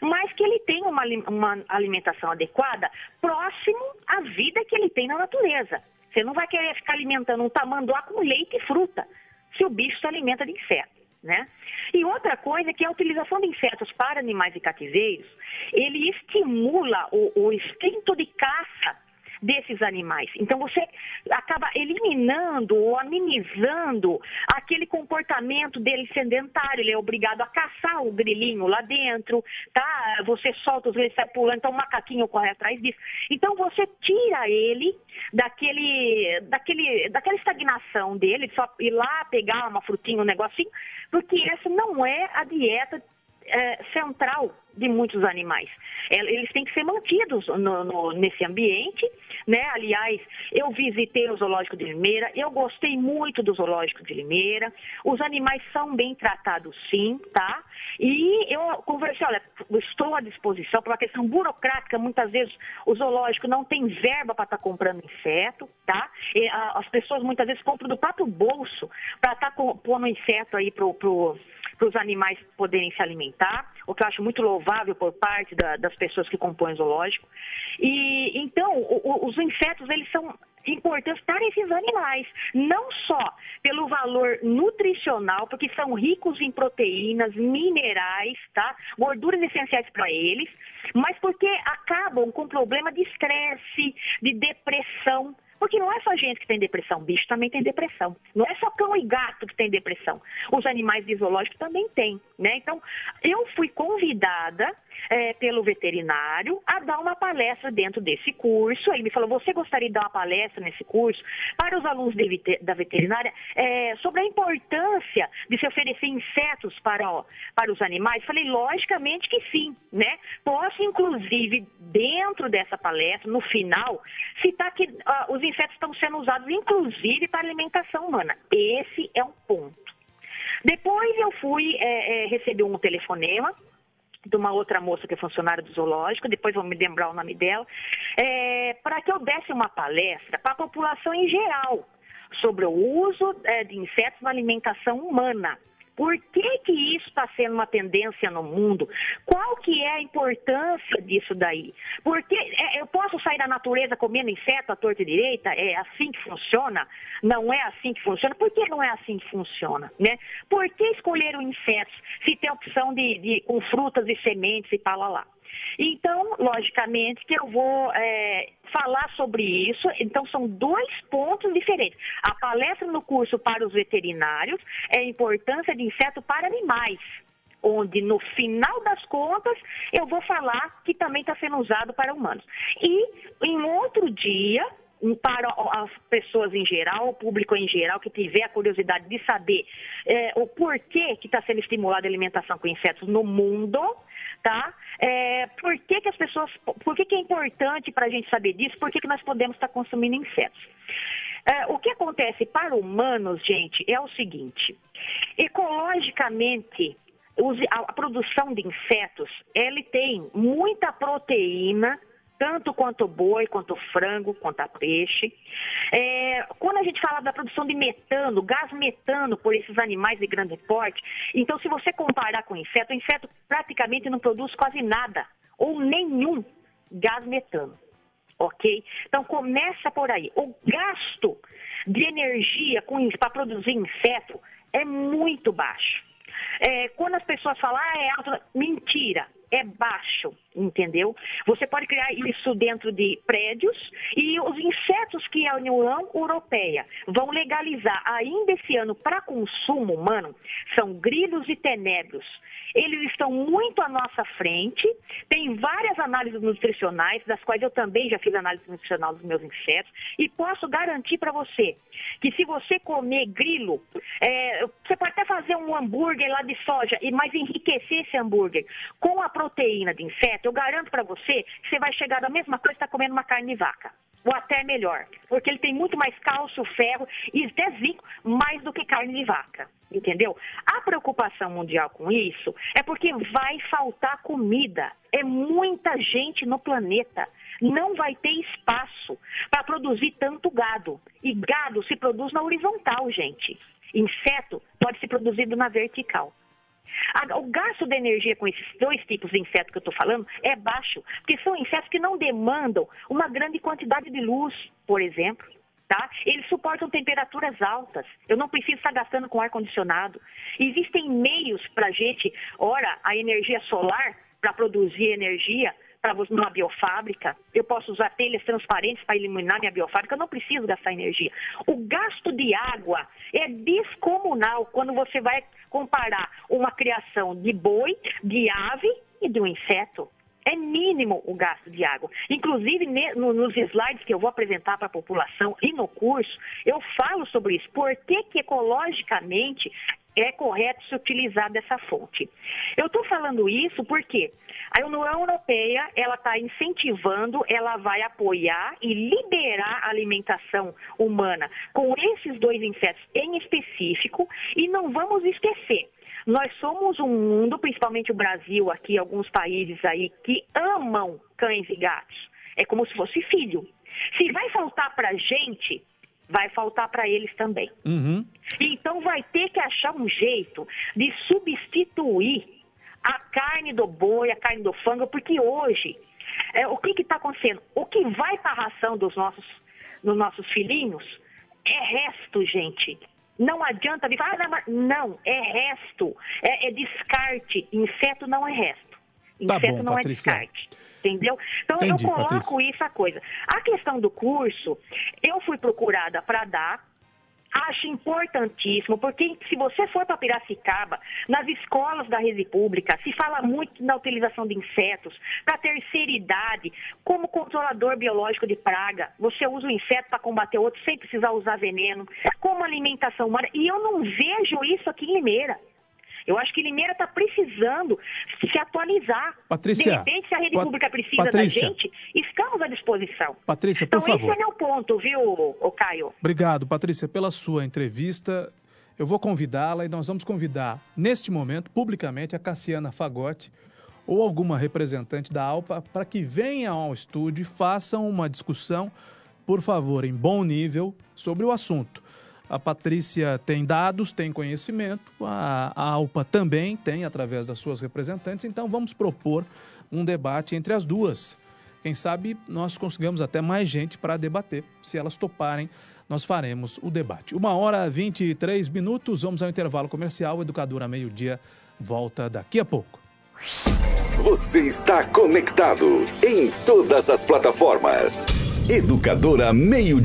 mas que ele tem uma, uma alimentação adequada próximo à vida que ele tem na natureza. Você não vai querer ficar alimentando um tamanduá com leite e fruta, se o bicho se alimenta de inseto, né? E outra coisa é que a utilização de insetos para animais de cativeiros, ele estimula o, o instinto de caça desses animais. Então você acaba eliminando ou amenizando aquele comportamento dele sedentário. Ele é obrigado a caçar o grilinho lá dentro, tá? Você solta os grilos, sai pulando, então o macaquinho corre atrás disso. Então você tira ele daquele, daquele, daquela estagnação dele, de só ir lá pegar uma frutinha, um negocinho, porque essa não é a dieta é, central de muitos animais. É, Eles têm que ser mantidos no- no- nesse ambiente, né? Aliás, eu visitei o zoológico de Limeira, eu gostei muito do zoológico de Limeira. Os animais são bem tratados, sim, tá? E eu conversei, olha, estou à disposição por uma questão burocrática. Muitas vezes o zoológico não tem verba para estar comprando inseto, tá? E, a- as pessoas muitas vezes compram do próprio bolso para estar pondo inseto aí pro, pro para os animais poderem se alimentar, o que eu acho muito louvável por parte da- das pessoas que compõem o zoológico. E então, o- o- os insetos eles são importantes para esses animais, não só pelo valor nutricional, porque são ricos em proteínas, minerais, tá? Gorduras essenciais para eles, mas porque acabam com problema de estresse, de depressão. Porque não é só gente que tem depressão, bicho também tem depressão. Não é só cão e gato que tem depressão. Os animais de zoológico também têm, né? Então, eu fui convidada eh, pelo veterinário a dar uma palestra dentro desse curso. Ele me falou, você gostaria de dar uma palestra nesse curso para os alunos de da veterinária eh, sobre a importância de se oferecer insetos para, ó, para os animais? Falei, logicamente que sim, né? Posso, inclusive, dentro dessa palestra, no final, citar que ah, os insetos estão sendo usados, inclusive, para alimentação humana. Esse é um ponto. Depois eu fui eh, eh, receber um telefonema de uma outra moça que é funcionária do zoológico, depois vou me lembrar o nome dela, para que eu desse uma palestra para a população em geral sobre o uso eh, de insetos na alimentação humana. Por que, que isso está sendo uma tendência no mundo? Qual que é a importância disso daí? Porque é, eu posso sair da natureza comendo inseto à torta e direita? É assim que funciona? Não é assim que funciona? Por que não é assim que funciona? Né? Por que escolher o insetos se tem opção de, de com frutas e sementes e tal lá? lá? Então, logicamente, que eu vou é, falar sobre isso. Então, são dois pontos diferentes. A palestra no curso para os veterinários é a importância de inseto para animais. Onde, no final das contas, eu vou falar que também está sendo usado para humanos. E, em outro dia, para as pessoas em geral, o público em geral que tiver a curiosidade de saber é, o porquê que está sendo estimulada a alimentação com insetos no mundo, tá? É, por que, que as pessoas, por que, que é importante para a gente saber disso? Por que, que nós podemos estar consumindo insetos? É, o que acontece para humanos, gente, é o seguinte: ecologicamente, a produção de insetos, ele tem muita proteína, tanto quanto boi, quanto frango, quanto peixe. É, quando a gente fala da produção de metano, gás metano por esses animais de grande porte, então se você comparar com o inseto, o inseto praticamente não produz quase nada, ou nenhum gás metano. Ok? Então começa por aí. O gasto de energia para produzir inseto é muito baixo. É, quando as pessoas falam, ah, é alto, mentira, é baixo, entendeu? Você pode criar isso dentro de prédios e os insetos que a União Europeia vão legalizar ainda esse ano para consumo humano são grilos e tenebros. Eles estão muito à nossa frente, tem várias análises nutricionais, das quais eu também já fiz análise nutricional dos meus insetos, e posso garantir para você que se você comer grilo, é, você pode até fazer um hambúrguer lá de soja, mais enriquecer esse hambúrguer com a proteína de inseto, eu garanto para você que você vai chegar da mesma coisa que está comendo uma carne de vaca ou até melhor, porque ele tem muito mais cálcio, ferro e até zinco, mais do que carne de vaca, entendeu? A preocupação mundial com isso é porque vai faltar comida, é muita gente no planeta, não vai ter espaço para produzir tanto gado, e gado se produz na horizontal, gente. Inseto pode ser produzido na vertical. O gasto de energia com esses dois tipos de inseto que eu estou falando é baixo, porque são insetos que não demandam uma grande quantidade de luz, por exemplo. Tá? Eles suportam temperaturas altas. Eu não preciso estar gastando com ar-condicionado. Existem meios para a gente, ora, a energia solar para produzir energia para numa biofábrica. Eu posso usar telhas transparentes para iluminar minha biofábrica. Eu não preciso gastar energia. O gasto de água é descomunal quando você vai comparar uma criação de boi, de ave e de um inseto. É mínimo o gasto de água. Inclusive, nos slides que eu vou apresentar para a população e no curso, eu falo sobre isso. Por que, que ecologicamente é correto se utilizar dessa fonte? Eu estou falando isso porque a União Europeia ela está incentivando, ela vai apoiar e liberar a alimentação humana com esses dois insetos em específico. E não vamos esquecer, nós somos um mundo, principalmente o Brasil, aqui, alguns países aí, que amam cães e gatos. É como se fosse filho. Se vai faltar para gente, vai faltar para eles também. Uhum. Então vai ter que achar um jeito de substituir a carne do boi, a carne do frango, porque hoje, é, o que está acontecendo? O que vai para a ração dos nossos, dos nossos filhinhos é resto, gente. Não adianta vir falar, ah, não, não, é resto, é, é descarte. Inseto não é resto. Tá Inseto bom, não Patrícia. é descarte. Entendeu? Então Entendi, eu coloco Patrícia. isso a coisa. A questão do curso, eu fui procurada para dar, Acho importantíssimo, porque se você for para Piracicaba, nas escolas da rede pública, se fala muito na utilização de insetos para terceira idade, como controlador biológico de praga. Você usa o inseto para combater outro sem precisar usar veneno, como alimentação humana. E eu não vejo isso aqui em Limeira. Eu acho que Limeira está precisando se atualizar. Patrícia, de repente, se a rede Pat- pública precisa Patrícia. da gente, estamos à disposição. Patrícia, por Então, esse favor. é meu ponto, viu, ô Caio? Obrigado, Patrícia, pela sua entrevista. Eu vou convidá-la e nós vamos convidar, neste momento, publicamente, a Cassiana Fagotti ou alguma representante da ALPA para que venham ao estúdio e façam uma discussão, por favor, em bom nível, sobre o assunto. A Patrícia tem dados, tem conhecimento, a, a ALPA também tem, através das suas representantes, então vamos propor um debate entre as duas. Quem sabe nós consigamos até mais gente para debater. Se elas toparem, nós faremos o debate. Uma hora e 23 minutos, vamos ao intervalo comercial. Educadora Meio-Dia volta daqui a pouco. Você está conectado em todas as plataformas. Educadora Meio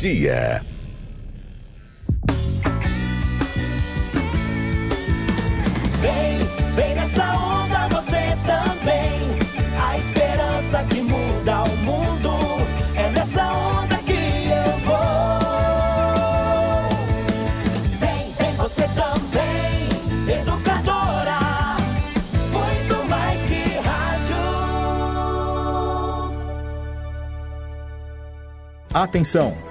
Atenção!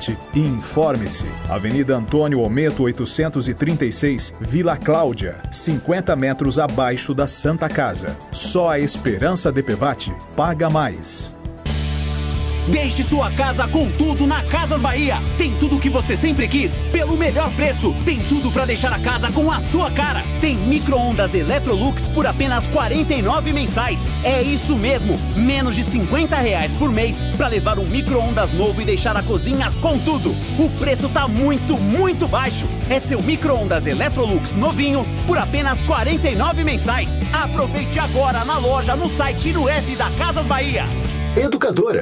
E informe-se. Avenida Antônio Ometo 836, Vila Cláudia, 50 metros abaixo da Santa Casa. Só a Esperança DPVAT paga mais. Deixe sua casa com tudo na Casas Bahia. Tem tudo o que você sempre quis, pelo melhor preço. Tem tudo para deixar a casa com a sua cara. Tem micro-ondas Electrolux por apenas R$ 49 mensais. É isso mesmo, menos de 50 reais por mês para levar um micro-ondas novo e deixar a cozinha com tudo. O preço tá muito, muito baixo. É seu micro-ondas Electrolux novinho por apenas R$ 49 mensais. Aproveite agora na loja, no site e no app da Casas Bahia. Educadora.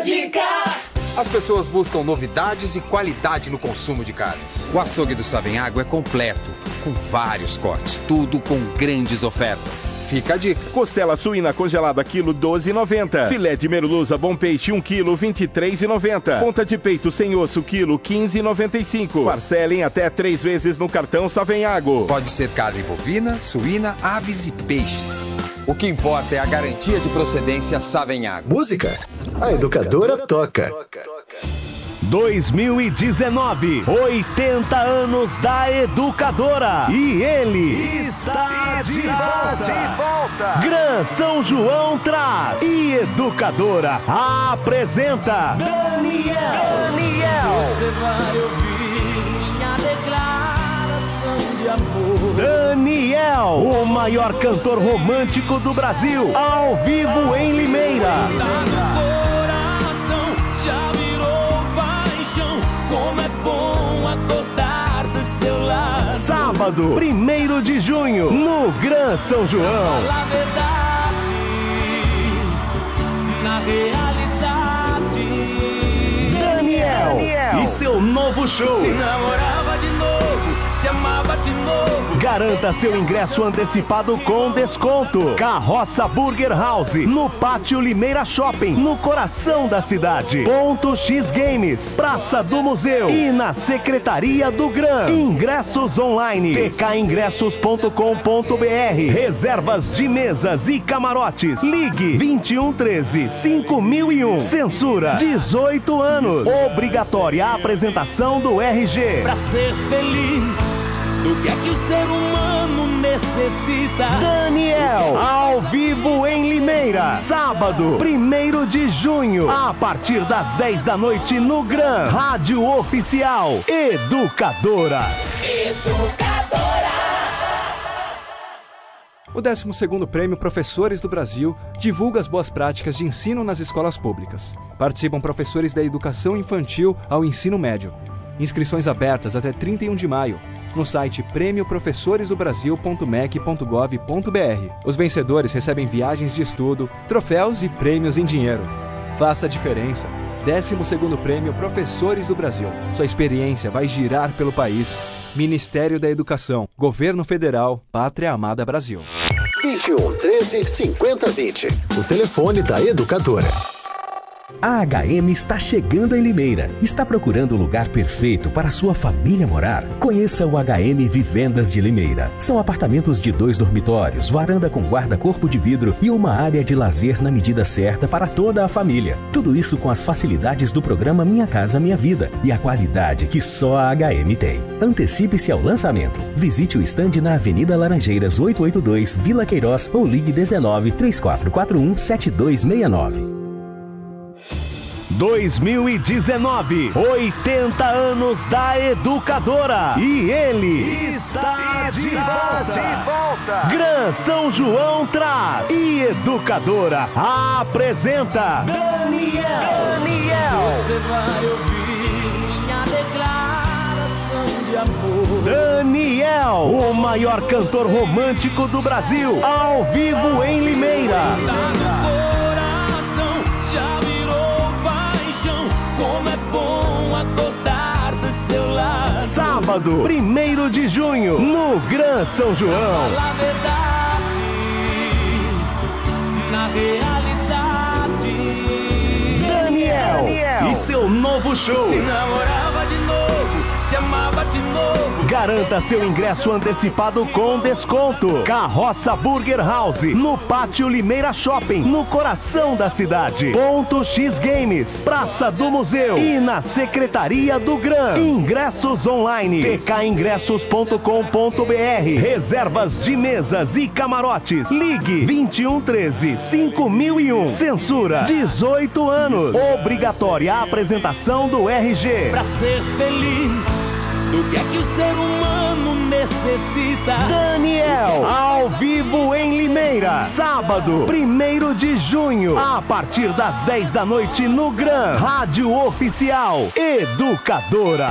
Dica! As pessoas buscam novidades e qualidade no consumo de carnes. O açougue do Savenhago é completo, com vários cortes, tudo com grandes ofertas. Fica a dica. Costela suína congelada quilo 12,90. Filé de merluza bom peixe 1 quilo 23,90. Ponta de peito sem osso quilo 15,95. Parcelem até três vezes no cartão Savenhago. Pode ser carne bovina, suína, aves e peixes. O que importa é a garantia de procedência Savenhago. Música? A educadora toca. 2019, 80 anos da educadora. E ele está de volta. Gran São João traz. E educadora apresenta Daniel. Daniel. Você vai ouvir minha declaração de amor. Daniel, o maior cantor romântico do Brasil, ao vivo em Limeira. Paixão. Como é bom acordar do seu lado. Sábado, 1 de junho, no Gran São João. Fala a verdade, na realidade. Daniel, e seu novo show. Se namorava de novo, Garanta seu ingresso antecipado com desconto. Carroça Burger House, no Pátio Limeira Shopping, no coração da cidade. Ponto X Games, Praça do Museu e na Secretaria do Gran. Ingressos online. pkingressos.com.br. Reservas de mesas e camarotes. Ligue 2113 5001. Censura 18 anos. Obrigatória apresentação do RG. Pra ser feliz, do que é que o ser humano necessita? Daniel, ao vivo em Limeira, sábado, 1 de junho, a partir das 10 da noite no Gran Rádio Oficial Educadora. O 12º Prêmio Professores do Brasil divulga as boas práticas de ensino nas escolas públicas. Participam professores da educação infantil ao ensino médio. Inscrições abertas até 31 de maio no site prêmioprofessoresdobrasil.mec.gov.br. Os vencedores recebem viagens de estudo, troféus e prêmios em dinheiro. Faça a diferença. 12º Prêmio Professores do Brasil. Sua experiência vai girar pelo país. Ministério da Educação, Governo Federal, Pátria Amada Brasil. 21 13 50 20. O telefone da educadora. A HM está chegando em Limeira. Está procurando o lugar perfeito para sua família morar? Conheça o HM Vivendas de Limeira. São apartamentos de dois dormitórios, varanda com guarda-corpo de vidro e uma área de lazer na medida certa para toda a família. Tudo isso com as facilidades do programa Minha Casa Minha Vida e a qualidade que só a HM tem. Antecipe-se ao lançamento. Visite o estande na Avenida Laranjeiras 882, Vila Queiroz ou ligue 19 3441 7269. 2019, 80 anos da educadora. E ele está de volta. Gran São João traz. E educadora apresenta Daniel. Daniel. Você vai ouvir minha declaração de amor. Daniel, o maior cantor romântico do Brasil, ao vivo em Limeira. Como é bom acordar do seu lado. Sábado, 1 de junho, no Gran São João. Na verdade, na realidade. Daniel, Daniel. e seu novo show. Se namorava Garanta seu ingresso antecipado com desconto. Carroça Burger House, no Pátio Limeira Shopping, no coração da cidade. Ponto X Games, Praça do Museu e na Secretaria do Gran. Ingressos online. pkingressos.com.br. Reservas de mesas e camarotes. Ligue 2113 5001. Censura 18 anos. Obrigatória a apresentação do RG. Pra ser feliz, do que é que o ser humano necessita? Daniel, ao vivo em Limeira, sábado, 1 de junho, a partir das 10 da noite no Gran Rádio Oficial Educadora.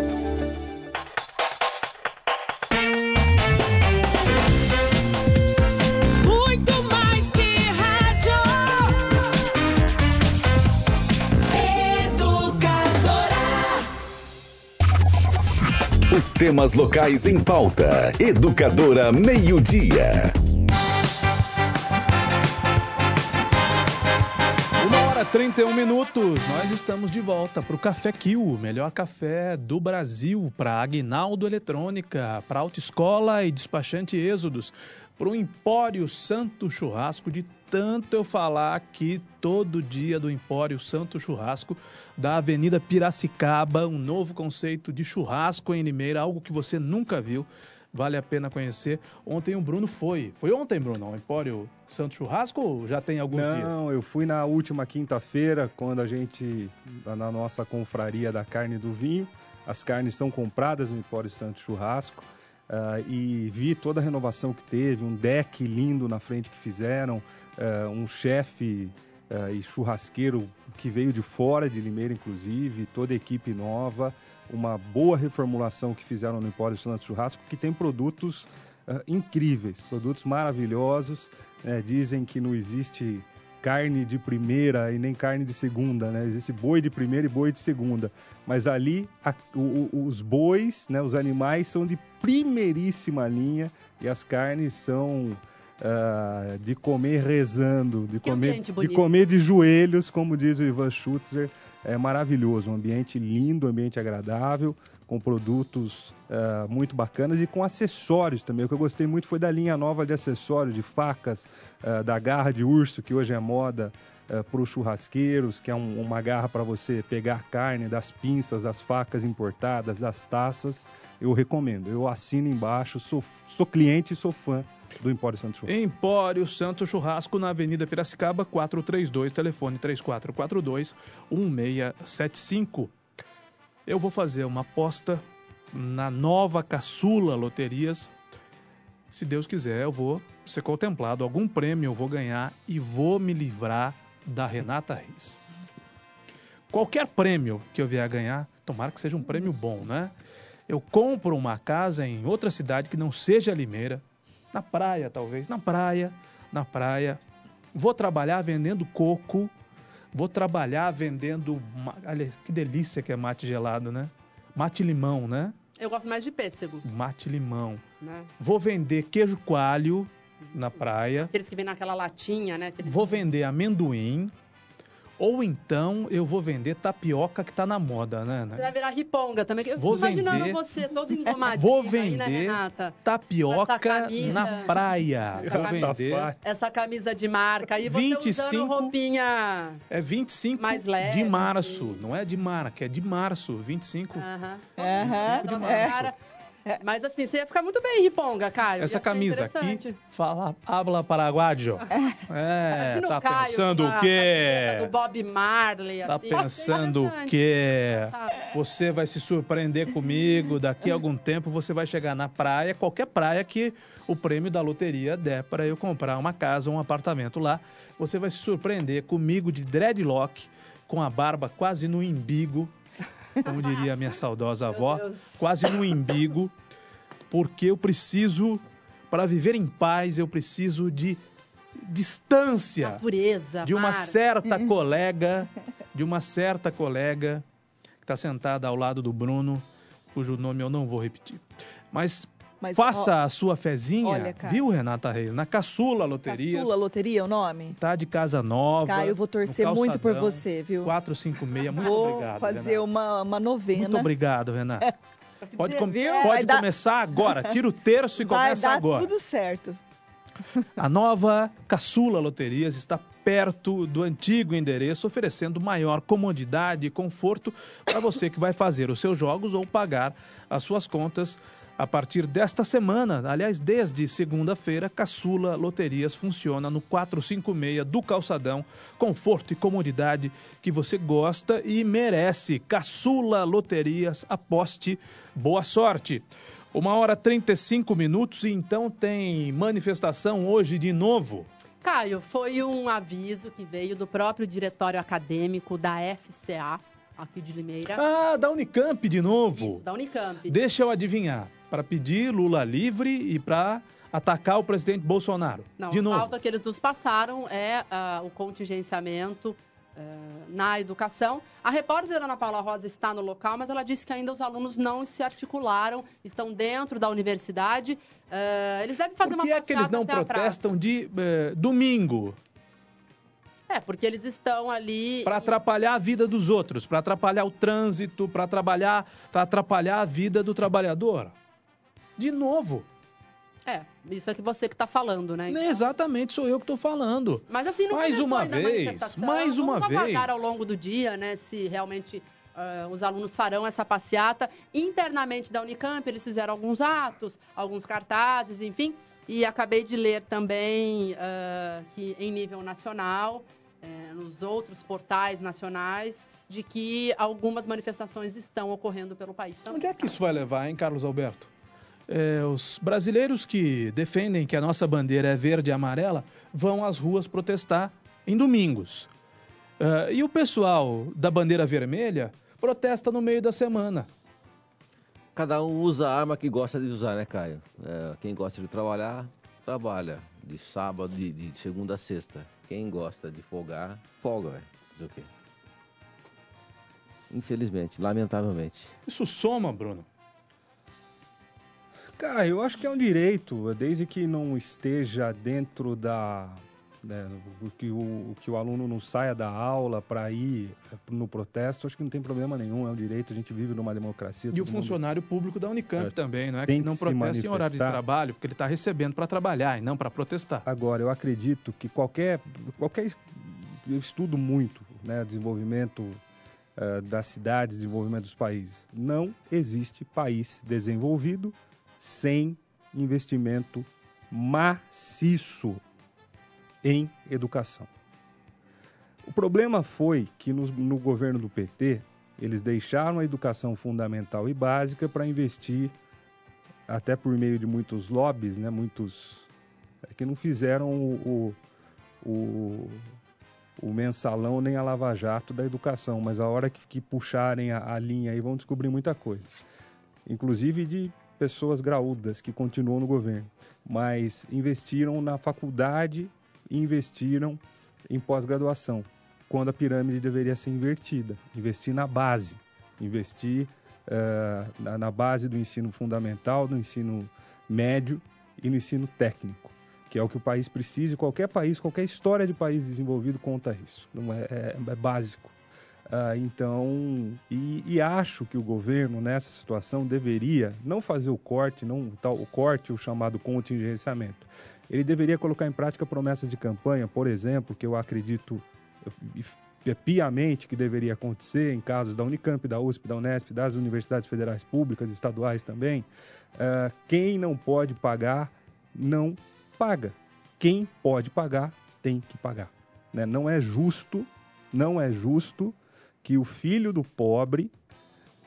Temas locais em pauta. Educadora Meio-Dia. Uma hora e 31 minutos, nós estamos de volta para o Café Kill, o melhor café do Brasil, para Aguinaldo Eletrônica, para Autoescola e Despachante Êxodos, para o Empório Santo Churrasco, de tanto eu falar aqui todo dia do Empório Santo Churrasco, da Avenida Piracicaba, um novo conceito de churrasco em Limeira, algo que você nunca viu. Vale a pena conhecer. Ontem o Bruno foi. Foi ontem, Bruno, ao Empório Santo Churrasco ou já tem alguns dias? Não, eu fui na última quinta-feira, quando a gente, na nossa confraria da carne e do vinho, as carnes são compradas no Empório Santo Churrasco ah, e vi toda a renovação que teve, um deck lindo na frente que fizeram, ah, um chefe ah, e churrasqueiro que veio de fora de Limeira, inclusive, toda a equipe nova, uma boa reformulação que fizeram no Empório Santo Churrasco, que tem produtos ah, incríveis, produtos maravilhosos. né? dizem que não existe carne de primeira e nem carne de segunda, né? Existe boi de primeira e boi de segunda. Mas ali a- o- o- os bois, né, os animais são de primeiríssima linha e as carnes são ah, de comer rezando, de comer, de comer de joelhos, como diz o Ivan Schutzer. É maravilhoso, um ambiente lindo, um ambiente agradável, com produtos ah, muito bacanas e com acessórios também. O que eu gostei muito foi da linha nova de acessórios, de facas, ah, da garra de urso, que hoje é moda para os churrasqueiros, que é um- uma garra para você pegar carne, das pinças, das facas importadas, das taças. Eu recomendo. Eu assino embaixo, sou, sou cliente e sou fã do Empório Santo Churrasco. Empório Santo Churrasco na Avenida Piracicaba, 432, telefone 3442 1675. Eu vou fazer uma aposta na nova caçula Loterias. Se Deus quiser, eu vou ser contemplado. Algum prêmio eu vou ganhar e vou me livrar da Renata Reis. Qualquer prêmio que eu vier a ganhar, tomara que seja um prêmio bom, né? Eu compro uma casa em outra cidade que não seja Limeira, na praia talvez, na praia, na praia. Vou trabalhar vendendo coco, vou trabalhar vendendo, olha que delícia que é mate gelado, né? Mate limão, né? Eu gosto mais de pêssego, Mate limão. né? Vou vender queijo coalho na praia. Aqueles que vêm naquela latinha, né? Aqueles... Vou vender amendoim. Ou então eu vou vender tapioca que tá na moda, né? né? Você vai virar riponga também. Eu Vou fico imaginando vender- você todo engomadinho Vou aí, né, vender Renata? Essa tapioca camisa- na praia. Essa Vou camisa- vender. Essa camisa de marca. E você 25 usando roupinha... É 25 Mais leve, de março. Não é de marca, é de março. 25. Aham. Aham, 25 de Ela março. Cara- Mas assim, você ia ficar muito bem, Riponga, Caio. Essa camisa aqui fala habla paraguaio. É, Imagina tá Caio pensando com o quê? Do Bob Marley, Tá assim. pensando o quê? Você vai se surpreender comigo. Daqui a algum tempo você vai chegar na praia, qualquer praia que o prêmio da loteria der para eu comprar uma casa, um apartamento lá. Você vai se surpreender comigo de dreadlock, com a barba quase no imbigo, como diria a minha saudosa avó, quase no imbigo, porque eu preciso, para viver em paz, eu preciso de distância Natureza, de uma mar. certa colega, de uma certa colega que está sentada ao lado do Bruno, cujo nome eu não vou repetir. Mas, Mas, faça ó, a sua fezinha, olha, cara. viu, Renata Reis? Na Caçula Loterias. Caçula Loteria é o nome? Tá de casa nova. Caio, eu vou torcer no muito por calçadão, você, viu? 456, muito Vou obrigado. fazer Renata. uma, uma novena. Muito obrigado, Renata. Pode, com- pode dar- começar agora. Tira o terço e Vai começa dar agora. tudo certo. A nova Caçula Loterias está perto do antigo endereço, oferecendo maior comodidade e conforto para você que vai fazer os seus jogos ou pagar as suas contas a partir desta semana. Aliás, desde segunda-feira, Caçula Loterias funciona no 456 do Calçadão. Conforto e comodidade que você gosta e merece. Caçula Loterias, aposte, boa sorte. Uma hora 35 minutos e então tem manifestação hoje de novo. Caio, foi um aviso que veio do próprio diretório acadêmico da FCA, aqui de Limeira. Ah, da Unicamp de novo. Da Unicamp. Deixa eu adivinhar. Para pedir Lula livre e para atacar o presidente Bolsonaro. Não, de a novo. pauta que eles nos passaram é ah, o contingenciamento ah, na educação. A repórter Ana Paula Rosa está no local, mas ela disse que ainda os alunos não se articularam, estão dentro da universidade. Ah, eles devem fazer Por que uma é que eles não a protestam de eh, domingo? É, porque eles estão ali... Para atrapalhar a vida dos outros, para atrapalhar o trânsito, para atrapalhar a vida do trabalhador. De novo. É, isso é que você que está falando, né? Então- Exatamente, sou eu que estou falando. Mas assim, não Mais uma vez, mais uma Vamos vez. ao longo do dia, né, se realmente ah, os alunos farão essa passeata. Internamente da Unicamp, eles fizeram alguns atos, alguns cartazes, enfim. E acabei de ler também ah, que em nível nacional, eh, nos outros portais nacionais, de que algumas manifestações estão ocorrendo pelo país também. Onde é que isso vai levar, hein, Carlos Alberto? É, os brasileiros que defendem que a nossa bandeira é verde e amarela vão às ruas protestar em domingos. Ah, e o pessoal da bandeira vermelha protesta no meio da semana. Cada um usa a arma que gosta de usar, né, Caio? É, quem gosta de trabalhar, trabalha. De sábado, de, de segunda a sexta. Quem gosta de folgar, folga, velho. Fazer o quê? Infelizmente, lamentavelmente. Isso soma, Bruno? Cara, eu acho que é um direito, desde que não esteja dentro da. né, que, o, que o aluno não saia da aula para ir no protesto, acho que não tem problema nenhum, é um direito, a gente vive numa democracia. E o todo mundo- funcionário público da Unicamp É, também, não é? Que não protesta em horário de trabalho, porque ele está recebendo para trabalhar e não para protestar. Agora, eu acredito que qualquer, qualquer eu estudo muito, né, desenvolvimento eh, das cidades, desenvolvimento dos países. Não existe país desenvolvido sem investimento maciço em educação. O problema foi que nos- no governo do PT eles deixaram a educação fundamental e básica para investir até por meio de muitos lobbies, né, muitos é que não fizeram o, o, o, o mensalão nem a lava-jato da educação, mas a hora que, que puxarem a, a linha aí vão descobrir muita coisa. Inclusive de pessoas graúdas que continuam no governo, mas investiram na faculdade e investiram em pós-graduação, quando a pirâmide deveria ser invertida. Investir na base, investir eh, na, na base do ensino fundamental, do ensino médio e no ensino técnico, que é o que o país precisa e qualquer país, qualquer história de país desenvolvido conta isso. É, é- é básico. Ah, então, e, e acho que o governo nessa situação deveria não fazer o corte, não o tal o corte, o chamado contingenciamento. Ele deveria colocar em prática promessas de campanha, por exemplo, que eu acredito, é piamente que deveria acontecer em casos da Unicamp, da USP, da Unesp, das universidades federais públicas, estaduais também, uh, quem não pode pagar, não paga. Quem pode pagar, tem que pagar. Né? Não é justo, não é justo que o filho do pobre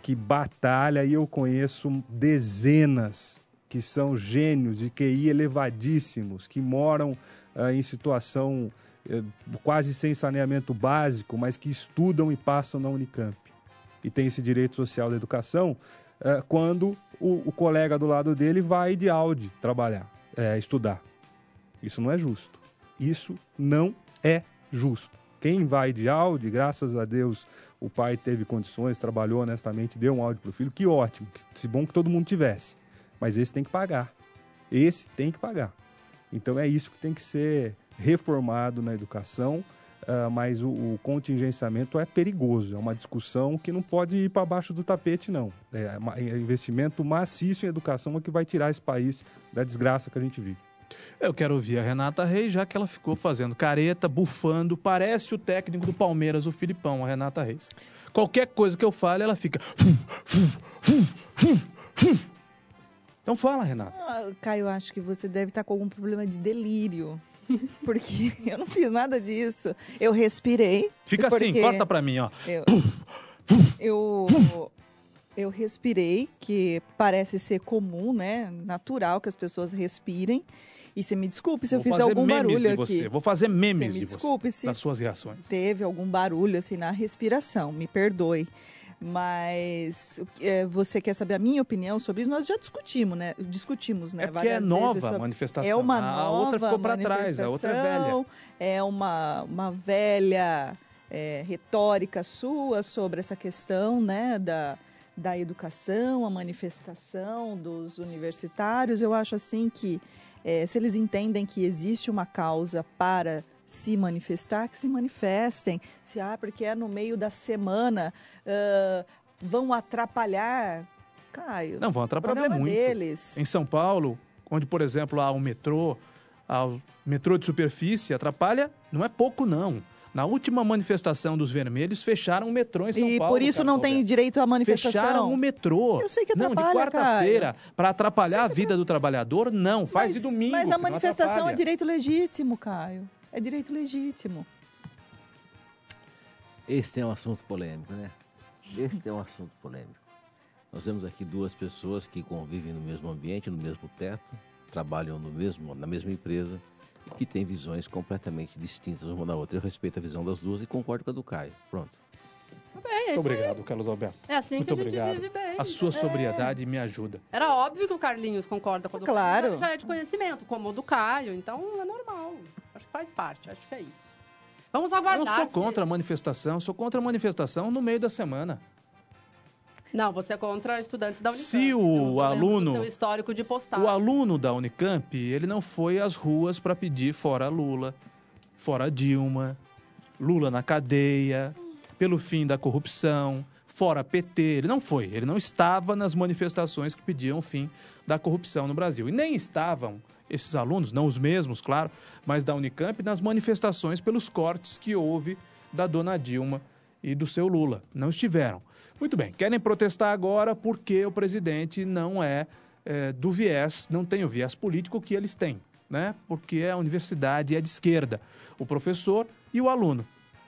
que batalha, e eu conheço dezenas que são gênios de QI elevadíssimos, que moram uh, em situação uh, quase sem saneamento básico, mas que estudam e passam na Unicamp. E tem esse direito social da educação uh, quando o, o, colega do lado dele vai de Audi trabalhar, eh, estudar. Isso não é justo. Isso não é justo. Quem vai de Audi, graças a Deus, o pai teve condições, trabalhou honestamente, deu um áudio para o filho, que ótimo, que bom que todo mundo tivesse. Mas esse tem que pagar. Esse tem que pagar. Então é isso que tem que ser reformado na educação, uh, mas o, o, contingenciamento é perigoso, é uma discussão que não pode ir para baixo do tapete, não. É, é investimento maciço em educação é que vai tirar esse país da desgraça que a gente vive. Eu quero ouvir a Renata Reis, já que ela ficou fazendo careta, bufando, parece o técnico do Palmeiras, o Filipão, a Renata Reis. Qualquer coisa que eu fale, ela fica. Então fala, Renata. Ah, Caio, acho que você deve estar com algum problema de delírio. Porque eu não fiz nada disso. Eu respirei. Fica assim, corta pra mim, ó. Eu, eu, eu respirei, que parece ser comum, né? Natural que as pessoas respirem. E você me desculpe se Vou eu fizer algum barulho de você. aqui. Vou fazer memes você me de desculpe você, se das suas reações. Teve algum barulho assim na respiração, me perdoe. Mas é, você quer saber a minha opinião sobre isso? Nós já discutimos, né? Discutimos, né? É porque é nova a manifestação. É uma a nova outra ficou para trás, a outra é velha. É uma, uma velha é, retórica sua sobre essa questão, né? Da, da educação, a manifestação dos universitários. Eu acho assim que é, se eles entendem que existe uma causa para se manifestar, que se manifestem. Se ah, porque é no meio da semana, uh, vão atrapalhar. Caio. Não, vão atrapalhar muito. deles. Em São Paulo, onde, por exemplo, há o metrô, há o metrô de superfície, atrapalha, não é pouco, não. Na última manifestação dos vermelhos, fecharam o metrô em São e Paulo. E por isso não tem direito à manifestação? Fecharam o metrô. Eu sei que atrapalha, Não, de quarta-feira, para atrapalhar a vida do trabalhador, não. Faz mas, de domingo. Mas a manifestação é direito legítimo, Caio. É direito legítimo. Esse é um assunto polêmico, né? Esse é um assunto polêmico. Nós temos aqui duas pessoas que convivem no mesmo ambiente, no mesmo teto, trabalham no mesmo, na mesma empresa que têm visões completamente distintas uma da outra. Eu respeito a visão das duas e concordo com a do Caio. Pronto. Tá bem, é Muito obrigado, Carlos Alberto. É assim Muito que a gente obrigado. vive bem. A sua É. sobriedade me ajuda. Era óbvio que o Carlinhos concorda com a do Claro. Caio, já é de conhecimento, como o do Caio, então é normal. Acho que faz parte, acho que é isso. Vamos Eu aguardar. não sou se- contra a manifestação, sou contra a manifestação no meio da semana. Não, você é contra estudantes da Unicamp. Se o aluno- seu histórico de postar. O aluno da Unicamp, ele não foi às ruas para pedir fora Lula, fora Dilma, Lula na cadeia, pelo fim da corrupção, fora PT. Ele não foi. Ele não estava nas manifestações que pediam o fim da corrupção no Brasil. E nem estavam esses alunos, não os mesmos, claro, mas da Unicamp, nas manifestações pelos cortes que houve da dona Dilma e do seu Lula. Não estiveram. Muito bem, querem protestar agora porque o presidente não é, é, do viés, não tem o viés político que eles têm, né? Porque a universidade é de esquerda, o professor e o aluno.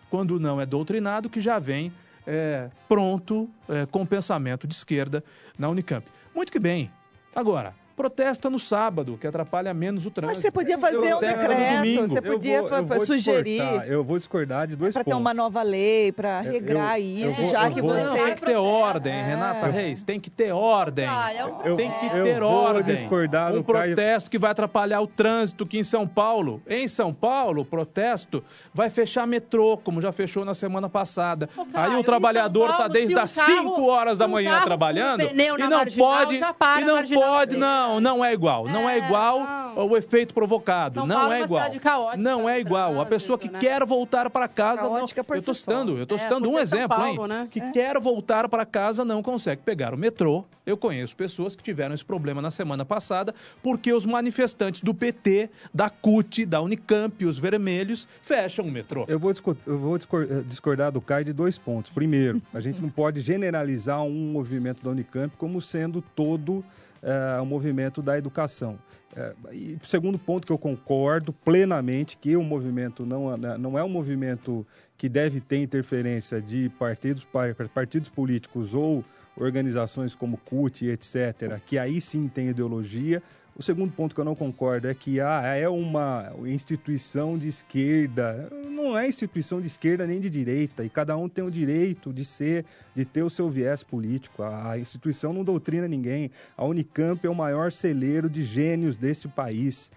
Quando não é doutrinado, que já vem é, pronto é, com pensamento de esquerda na Unicamp. Muito que bem. Agora, protesta no sábado, que atrapalha menos o trânsito. Mas você podia fazer um decreto, você Eu podia vou- fa- eu vou sugerir. discordar, eu vou discordar de dois Para ter pontos. uma nova lei, para Eu- regrar eu- eu isso, vou- já eu que vou- você. Não, tem que ter ordem, É. Renata Reis, tem que ter ordem. Ah, é um Eu- tem que eu ter vou ordem. discordar um protesto que vai atrapalhar o trânsito aqui em São Paulo. Em São Paulo, o protesto vai fechar metrô, como já fechou na semana passada. Caio, Aí o trabalhador está desde um as carro- 5 horas da manhã trabalhando e não marginal, pode e não pode, inteira. Não, não é igual, não é, É, igual. não. o efeito provocado. São não Paulo é é uma igual. caótica não é no igual. a pessoa que né? quer voltar para casa não. Caótica Eu só. citando, eu tô É, citando um São exemplo, Paulo, hein? né? Que É. quer voltar para casa não consegue pegar o metrô. Eu conheço pessoas que tiveram esse problema na semana passada porque os manifestantes do PT, da CUT, da Unicamp, os vermelhos, fecham o metrô. Eu vou, eu vou eh, discordar do Caio de dois pontos. Primeiro, a gente não pode generalizar um movimento da Unicamp como sendo todo eh, um movimento da educação. Eh, e segundo ponto que eu concordo plenamente que o movimento não, é- não é um movimento que deve ter interferência de partidos, pa- partidos políticos ou organizações como CUT, etc., que aí sim tem ideologia. O segundo ponto que eu não concordo é que ah, é uma instituição de esquerda. Não é instituição de esquerda nem de direita, e cada um tem o direito de ser, de ter o seu viés político. A, instituição não doutrina ninguém. A Unicamp é o maior celeiro de gênios deste país,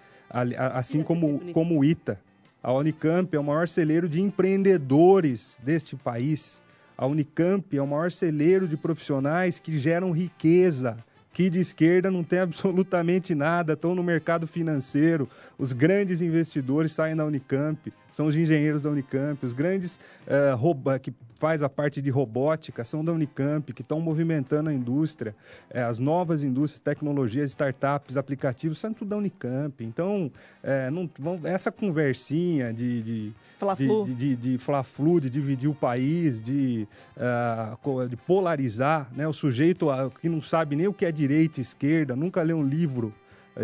assim como, como o ITA. A Unicamp é o maior celeiro de empreendedores deste país. A Unicamp é o maior celeiro de profissionais que geram riqueza, que de esquerda não tem absolutamente nada, estão no mercado financeiro. Os grandes investidores saem da Unicamp, são os engenheiros da Unicamp. Os grandes eh, roba- que faz a parte de robótica são da Unicamp, que estão movimentando a indústria. Eh, as novas indústrias, tecnologias, startups, aplicativos, são tudo da Unicamp. Então, eh, não, vão- essa conversinha de, de, Fla-flu. de, de, de fla-flu, de dividir o país, de, co- de polarizar, né? O sujeito ah, que não sabe nem o que é direita e esquerda, nunca leu um livro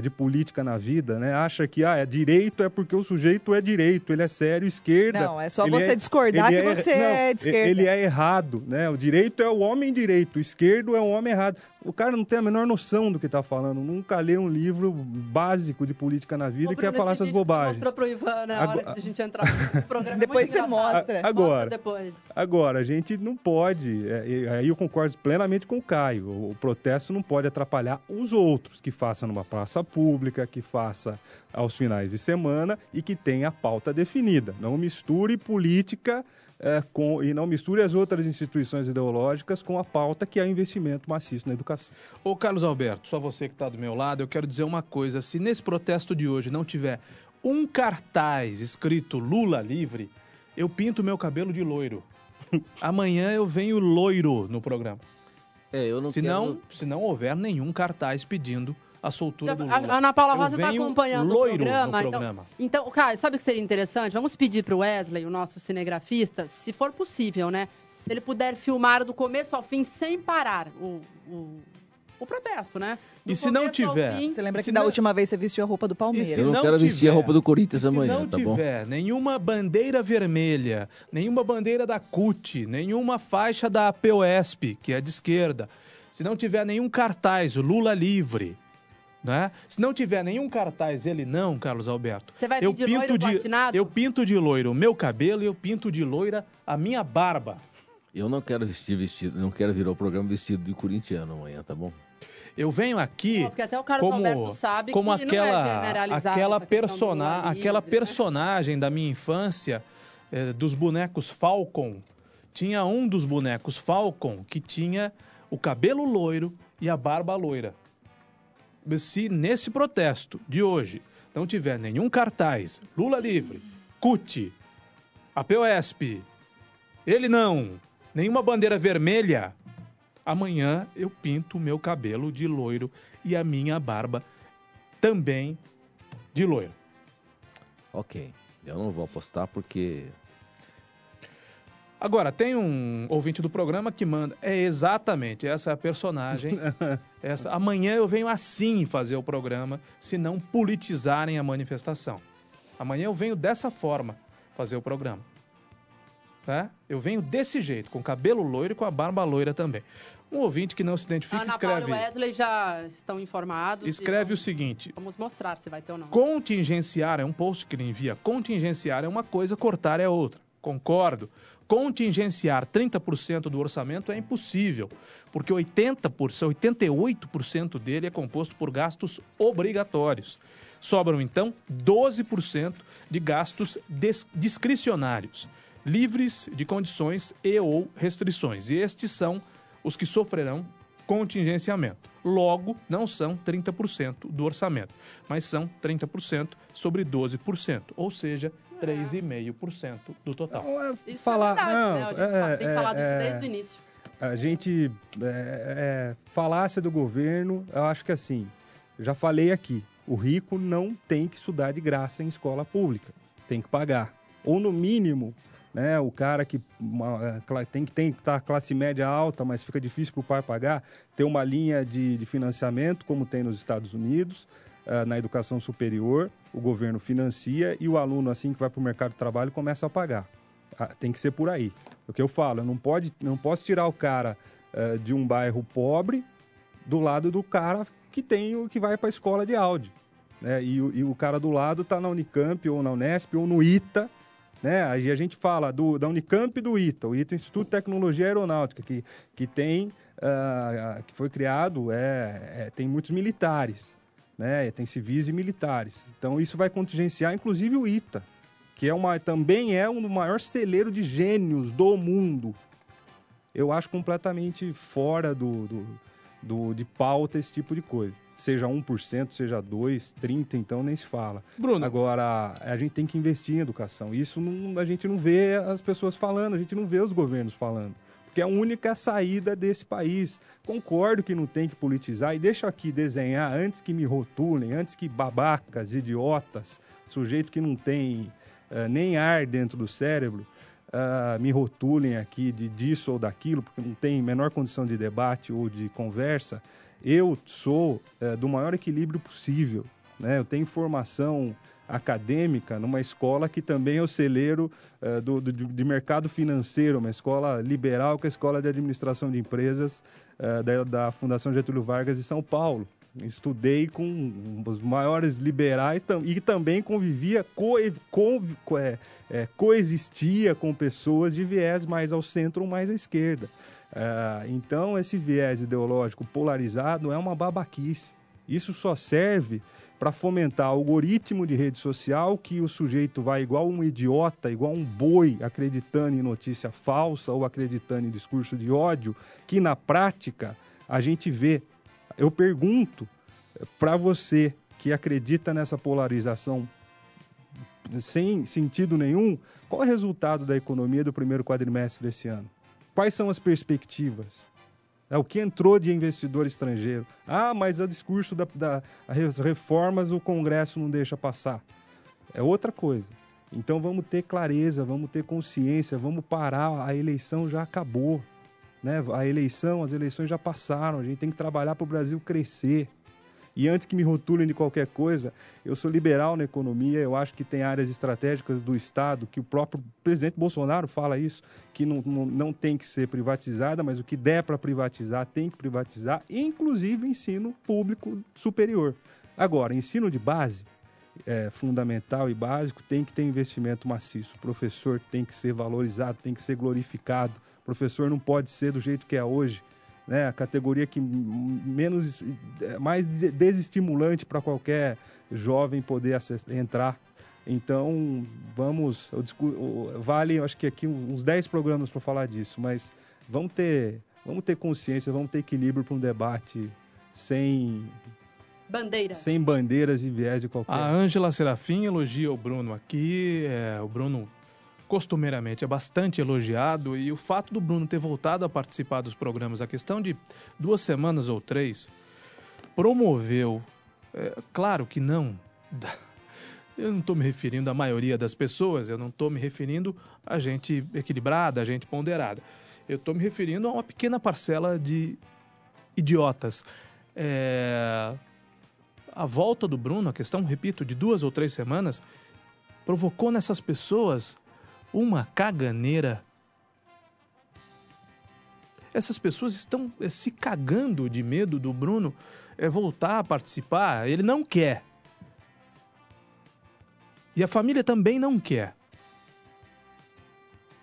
de política na vida, né? Acha que ah, é direito é porque o sujeito é direito, ele é sério, esquerda. Não, é só você discordar ele que você é de esquerda. Ele é errado, né? O direito é o homem direito, o esquerdo é o homem errado. O cara não tem a menor noção do que está falando, nunca leu um livro básico de política na vida e quer falar essas que você bobagens. Mostrou pro Ivan, né? A hora Agora- de a gente entrar no programa. Depois Muito você engraçado. mostra. Agora, Mostra depois. Agora, a gente não pode, é, e aí eu concordo plenamente com o Caio, o, o protesto não pode atrapalhar os outros, que façam numa praça pública, que faça aos finais de semana e que tenha a pauta definida. Não misture política é, com, e não misture as outras instituições ideológicas com a pauta que é investimento maciço na educação. Ô, Carlos Alberto, só você que está do meu lado, eu quero dizer uma coisa. Se nesse protesto de hoje não tiver um cartaz escrito Lula livre, eu pinto meu cabelo de loiro. Amanhã eu venho loiro no programa. É, eu não se quero- não, se não houver nenhum cartaz pedindo a soltura do A Lula. Ana Paula Rosa está acompanhando o programa. no então- programa. Então, Caio, sabe o que seria interessante? Vamos pedir para o Wesley, o nosso cinegrafista, se for possível, né? Se ele puder filmar do começo ao fim sem parar o, o, o protesto, né? Do E se não tiver? fim- Você lembra Se que da não- última vez você vestiu a roupa do Palmeiras? Eu não, não quero vestir a tiver- roupa do Corinthians Se amanhã, não tá bom? tiver nenhuma bandeira vermelha, nenhuma bandeira da CUT, nenhuma faixa da POSP, que é de esquerda, se não tiver nenhum cartaz, o Lula livre, né? Se não tiver nenhum cartaz, ele não, Carlos Alberto. Você vai eu de loiro platinado? Eu pinto de loiro o meu cabelo e eu pinto de loira a minha barba. Eu não quero vestir vestido, não quero virar o programa vestido de corintiano amanhã, tá bom? Eu venho aqui Porque até o Carlos como, Alberto sabe como que não é aquela, aquela, persona, livre, aquela né? personagem da minha infância, eh, dos bonecos Falcon. Tinha um dos bonecos Falcon que tinha o cabelo loiro e a barba loira. Se nesse protesto de hoje não tiver nenhum cartaz, Lula livre, CUT, a POSP, ele não, nenhuma bandeira vermelha, amanhã eu pinto o meu cabelo de loiro e a minha barba também de loiro. Ok. Eu não vou apostar porque. Agora, tem um ouvinte do programa que manda. É exatamente, essa é a personagem. essa, amanhã eu venho assim fazer o programa, se não politizarem a manifestação. Amanhã eu venho dessa forma fazer o programa. Tá? Eu venho desse jeito, com cabelo loiro e com a barba loira também. Um ouvinte que não se identifica Ana Paula escreve. e Wesley já estão informados. Escreve o vamos- seguinte: Vamos mostrar se vai ter ou não. Contingenciar é um post que ele envia. Contingenciar é uma coisa, cortar é outra. Concordo. Contingenciar 30% do orçamento é impossível, porque 80%, 88% dele é composto por gastos obrigatórios. Sobram então 12% de gastos discricionários, livres de condições e ou restrições. E estes são os que sofrerão contingenciamento. Logo, não são 30% do orçamento, mas são 30% sobre 12%, ou seja, 3,5% do total. Isso falar- é verdade, não, né? A gente é, tem é, falado isso é. desde o início. A gente. É, é, falácia do governo, eu acho que assim, já falei aqui, o rico não tem que estudar de graça em escola pública, tem que pagar. Ou no mínimo, né, o cara que uma, é, tem que tem que estar classe média alta, mas fica difícil para o pai pagar, ter uma linha de, de financiamento, como tem nos Estados Unidos, na educação superior, o governo financia e o aluno, assim que vai para o mercado de trabalho, começa a pagar. Ah, tem que ser por aí. O que eu falo, eu não, pode, não posso tirar o cara eh, de um bairro pobre do lado do cara que tem o que vai para a escola de áudio. Né? E, o- e o cara do lado está na Unicamp ou na Unesp ou no ITA. Né? Aí a gente fala do, da Unicamp e do ITA, o ITA Instituto de Tecnologia Aeronáutica, que, que tem ah, que foi criado, é, é, tem muitos militares, né? tem civis e militares. Então isso vai contingenciar inclusive o ITA, que é uma, também é um do maior celeiro de gênios do mundo. Eu acho completamente fora do, do, do- de pauta esse tipo de coisa. Seja 1%, seja 2%, 30%, então nem se fala. Bruno. Agora, a gente tem que investir em educação. Isso não- a gente não vê as pessoas falando, a gente não vê os governos falando. Porque é a única saída desse país. Concordo que não tem que politizar e deixa aqui desenhar antes que me rotulem, antes que babacas, idiotas, sujeito que não tem eh, nem ar dentro do cérebro, ah, me rotulem aqui de disso ou daquilo, porque não tem menor condição de debate ou de conversa. Eu sou eh, do maior equilíbrio possível. Né? Eu tenho formação acadêmica numa escola que também é o celeiro eh, do, do- de mercado financeiro, uma escola liberal, que é a Escola de Administração de Empresas eh, da, da Fundação Getúlio Vargas de São Paulo. Estudei com os maiores liberais tam- e também convivia, conv- co- é, é, coexistia com pessoas de viés mais ao centro ou mais à esquerda. Ah, então, esse viés ideológico polarizado é uma babaquice. Isso só serve para fomentar algoritmo de rede social que o sujeito vai igual um idiota, igual um boi, acreditando em notícia falsa ou acreditando em discurso de ódio, que na prática a gente vê. Eu pergunto para você que acredita nessa polarização sem sentido nenhum, qual é o resultado da economia do primeiro quadrimestre desse ano? Quais são as perspectivas? É o que entrou de investidor estrangeiro. Ah, mas o discurso da, da as reformas o Congresso não deixa passar. É outra coisa. Então vamos ter clareza, vamos ter consciência, vamos parar. A eleição já acabou. Né? A eleição, as eleições já passaram. A gente tem que trabalhar para o Brasil crescer. E antes que me rotulem de qualquer coisa, eu sou liberal na economia, eu acho que tem áreas estratégicas do Estado, que o próprio presidente Bolsonaro fala isso, que não, não, não tem que ser privatizada, mas o que der para privatizar, tem que privatizar, inclusive ensino público superior. Agora, ensino de base, é, fundamental e básico, tem que ter investimento maciço. O professor tem que ser valorizado, tem que ser glorificado. O professor não pode ser do jeito que é hoje, né? A categoria que menos é mais de- desestimulante para qualquer jovem poder entrar. Então, vamos, eu discu- o- vale, acho que aqui uns 10 programas para falar disso, mas vamos ter, vamos ter consciência, vamos ter equilíbrio para um debate sem Bandeira. sem bandeiras e viés de qualquer. A Ângela Serafim elogia o Bruno aqui. é, o Bruno, costumeiramente, é bastante elogiado. E o fato do Bruno ter voltado a participar dos programas, a questão de duas semanas ou três, promoveu. é, claro que não. Eu não estou me referindo à maioria das pessoas, eu não estou me referindo a gente equilibrada, a gente ponderada. Eu estou me referindo a uma pequena parcela de idiotas. É, a volta do Bruno, a questão, repito, de duas ou três semanas, provocou nessas pessoas uma caganeira. Essas pessoas estão eh, se cagando de medo do Bruno eh, voltar a participar. Ele não quer. E a família também não quer.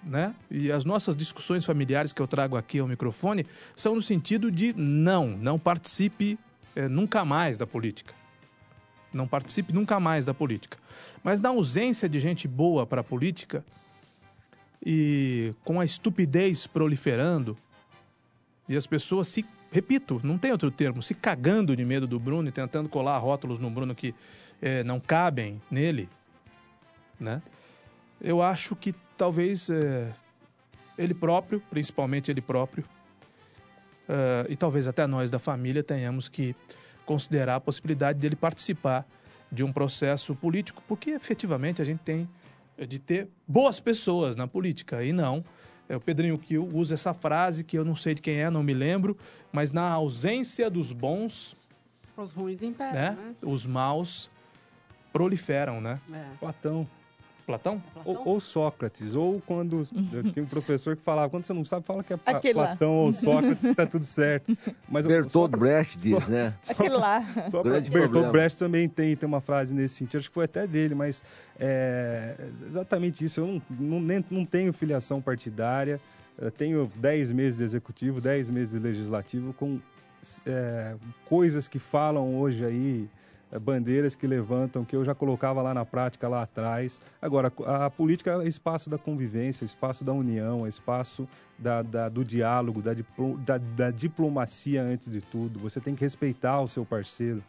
Né? E as nossas discussões familiares que eu trago aqui ao microfone são no sentido de não, não participe eh, nunca mais da política. Não participe nunca mais da política. Mas na ausência de gente boa para a política e com a estupidez proliferando e as pessoas se repito, não tem outro termo, se cagando de medo do Bruno e tentando colar rótulos no Bruno que eh, não cabem nele, né? Eu acho que talvez eh, ele próprio, principalmente ele próprio, eh, e talvez até nós da família tenhamos que considerar a possibilidade dele participar de um processo político, porque efetivamente a gente tem de ter boas pessoas na política e não. É, o Pedrinho Kiel usa essa frase que eu não sei de quem é, não me lembro, mas na ausência dos bons, Os ruins imperam, né, né? os maus proliferam, né? É. Platão. Platão? Ou, ou Sócrates, ou quando tinha um professor que falava, quando você não sabe, fala que é. Platão ou Sócrates que tá tudo certo. Mas só- Brecht diz, só- né? só- Aquele lá. Só Grande Bertolt problema. Brecht também tem, tem uma frase nesse sentido, acho que foi até dele, mas é exatamente isso. Eu não, não, nem- não tenho filiação partidária, eu tenho 10 meses de executivo, 10 meses de legislativo, com é, coisas que falam hoje aí, é, bandeiras que levantam, que eu já colocava lá na prática lá atrás. Agora, a, política é espaço da convivência, espaço da união, é espaço da, da- do diálogo, da, da- da diplomacia antes de tudo. Você tem que respeitar o seu parceiro.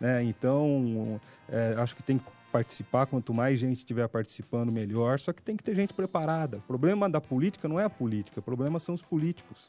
Né? Então, é, acho que tem que participar, quanto mais gente estiver participando, melhor. Só que tem que ter gente preparada. O problema da política não é a política, o problema são os políticos.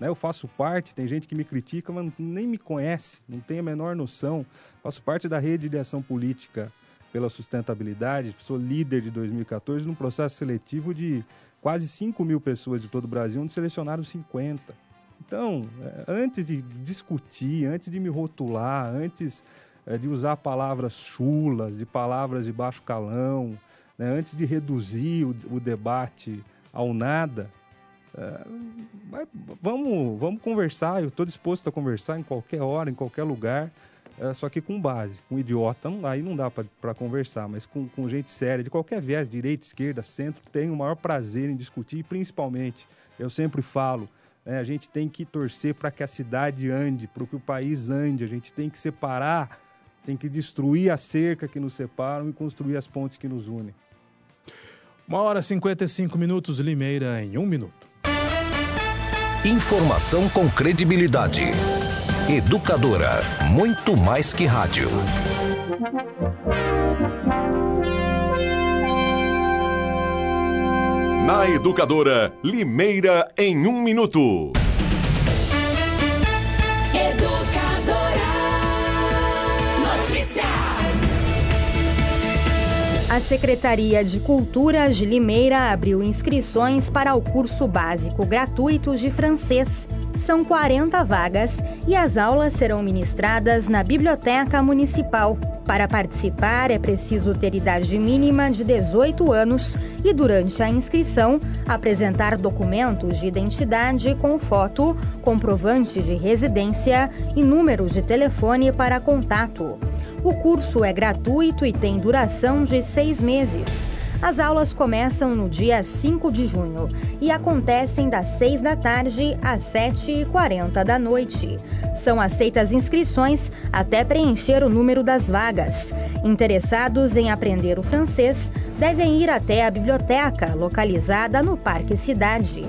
Né? Eu faço parte, tem gente que me critica, mas nem me conhece, não tem a menor noção. Faço parte da rede de ação política pela sustentabilidade, sou líder de 2014 num processo seletivo de quase 5 mil pessoas de todo o Brasil, onde selecionaram 50. Então, eh, antes de discutir, antes de me rotular, antes eh, de usar palavras chulas, de palavras de baixo calão, né, antes de reduzir o, o debate ao nada, vai- vamos, vamos conversar. Eu estou disposto a conversar em qualquer hora, em qualquer lugar, eh, só que com base. Com idiota, não, aí não dá para conversar, mas com, com gente séria, de qualquer viés, direita, esquerda, centro, tenho o maior prazer em discutir, e principalmente, eu sempre falo, né, a gente tem que torcer para que a cidade ande, para que o país ande, a gente tem que separar, tem que destruir a cerca que nos separam e construir as pontes que nos unem. Uma hora e 55 minutos, Limeira em um minuto. Informação com credibilidade. Educadora, muito mais que rádio. Na Educadora, Limeira em um minuto. A Secretaria de Cultura de Limeira abriu inscrições para o curso básico gratuito de francês. São 40 vagas e as aulas serão ministradas na Biblioteca Municipal. Para participar, é preciso ter idade mínima de 18 anos e, durante a inscrição, apresentar documentos de identidade com foto, comprovante de residência e número de telefone para contato. O curso é gratuito e tem duração de seis meses. As aulas começam no dia 5 de junho e acontecem das 6 da tarde às 7h40 da noite. São aceitas inscrições até preencher o número das vagas. Interessados em aprender o francês devem ir até a biblioteca, localizada no Parque Cidade.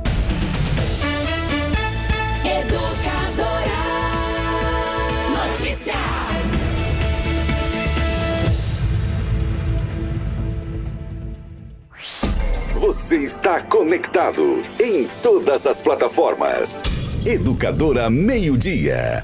Educadora. Notícia. Você está conectado em todas as plataformas. Educadora Meio Dia.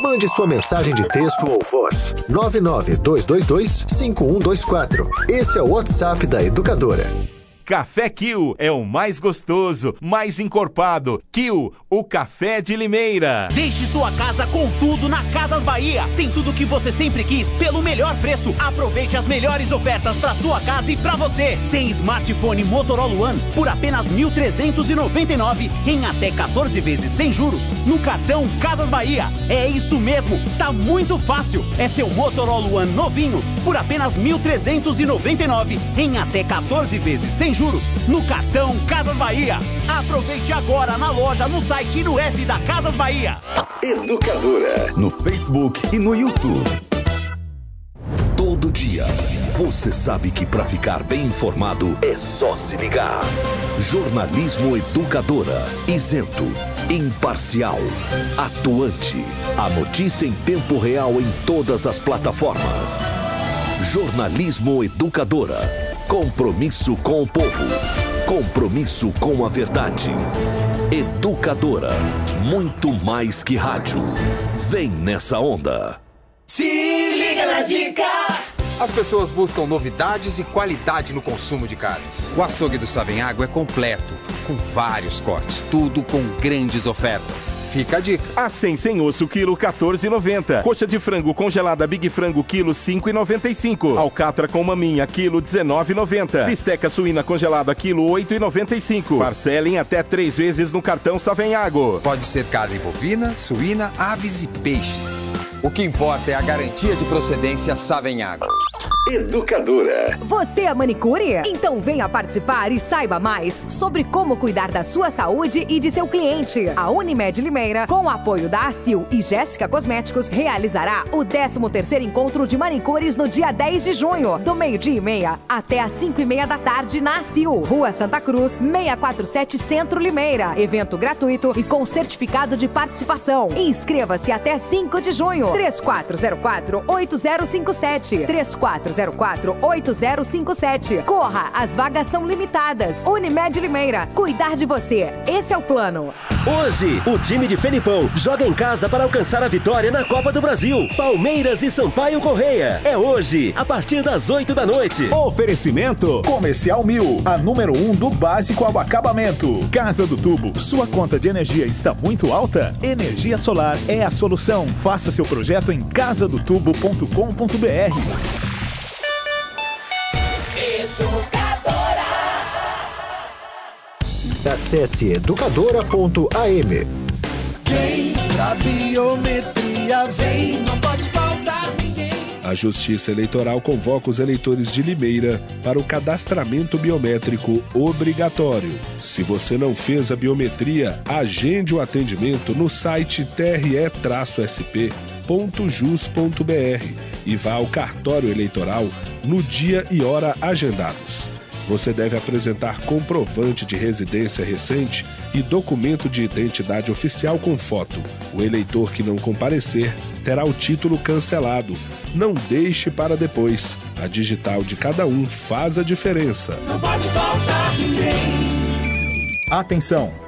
Mande sua mensagem de texto ou voz. 992225124. Esse é o WhatsApp da Educadora. Café Kill é o mais gostoso, mais encorpado. Kill, o café de Limeira. Deixe sua casa com tudo na Casas Bahia. Tem tudo que você sempre quis pelo melhor preço. Aproveite as melhores ofertas para sua casa e para você. Tem smartphone Motorola One por apenas 1.399 em até 14 vezes sem juros no cartão Casas Bahia. É isso mesmo, tá muito fácil. É seu Motorola One novinho por apenas 1.399 em até 14 vezes sem juros no cartão Casas Bahia. Aproveite agora na loja, no site e no app da Casas Bahia. Educadora. No Facebook e no YouTube. Todo dia, você sabe que para ficar bem informado é só se ligar. Jornalismo Educadora. Isento, imparcial, atuante. A notícia em tempo real em todas as plataformas. Jornalismo Educadora. Compromisso com o povo. Compromisso com a verdade. Educadora. Muito mais que rádio. Vem nessa onda. Se liga na dica! As pessoas buscam novidades e qualidade no consumo de carnes. O açougue do Sabem Água é completo, com vários cortes, tudo com grandes ofertas. Fica a dica. A 100 sem osso, quilo 14,90. Coxa de frango congelada Big Frango, quilo 5,95. Alcatra com maminha, quilo 19,90. Bisteca suína congelada, quilo 8,95. Parcelem até três vezes no cartão Savenhago. Pode ser carne bovina, suína, aves e peixes. O que importa é a garantia de procedência Savenhago. Educadora. Você é manicure? Então venha participar e saiba mais sobre como cuidar da sua saúde e de seu cliente. A Unimed Limeira, com o apoio da ACIL e Jéssica Cosméticos, realizará o 13º Encontro de Manicures no dia 10 de junho, do meio-dia e meia até às 5 e meia da tarde na ACIL, Rua Santa Cruz, 647 Centro Limeira. Evento gratuito e com certificado de participação. Inscreva-se até 5 de junho. 3404-8057. 3404-8057. Corra, as vagas são limitadas. Unimed Limeira, cuidar de você. Esse é o plano. Hoje, o time de Felipão joga em casa para alcançar a vitória na Copa do Brasil. Palmeiras e Sampaio Correia. É hoje, a partir das 8 da noite. Oferecimento Comercial Mil, a número 1 um do básico ao acabamento. Casa do Tubo, sua conta de energia está muito alta? Energia solar é a solução. Faça seu projeto em casadotubo.com.br. Acesse educadora.am. Vem pra biometria, vem, não pode faltar ninguém. A Justiça Eleitoral convoca os eleitores de Limeira para o cadastramento biométrico obrigatório. Se você não fez a biometria, agende o atendimento no site tre-sp.jus.br e vá ao cartório eleitoral no dia e hora agendados. Você deve apresentar comprovante de residência recente e documento de identidade oficial com foto. O eleitor que não comparecer terá o título cancelado. Não deixe para depois. A digital de cada um faz a diferença. Não pode faltar ninguém. Atenção!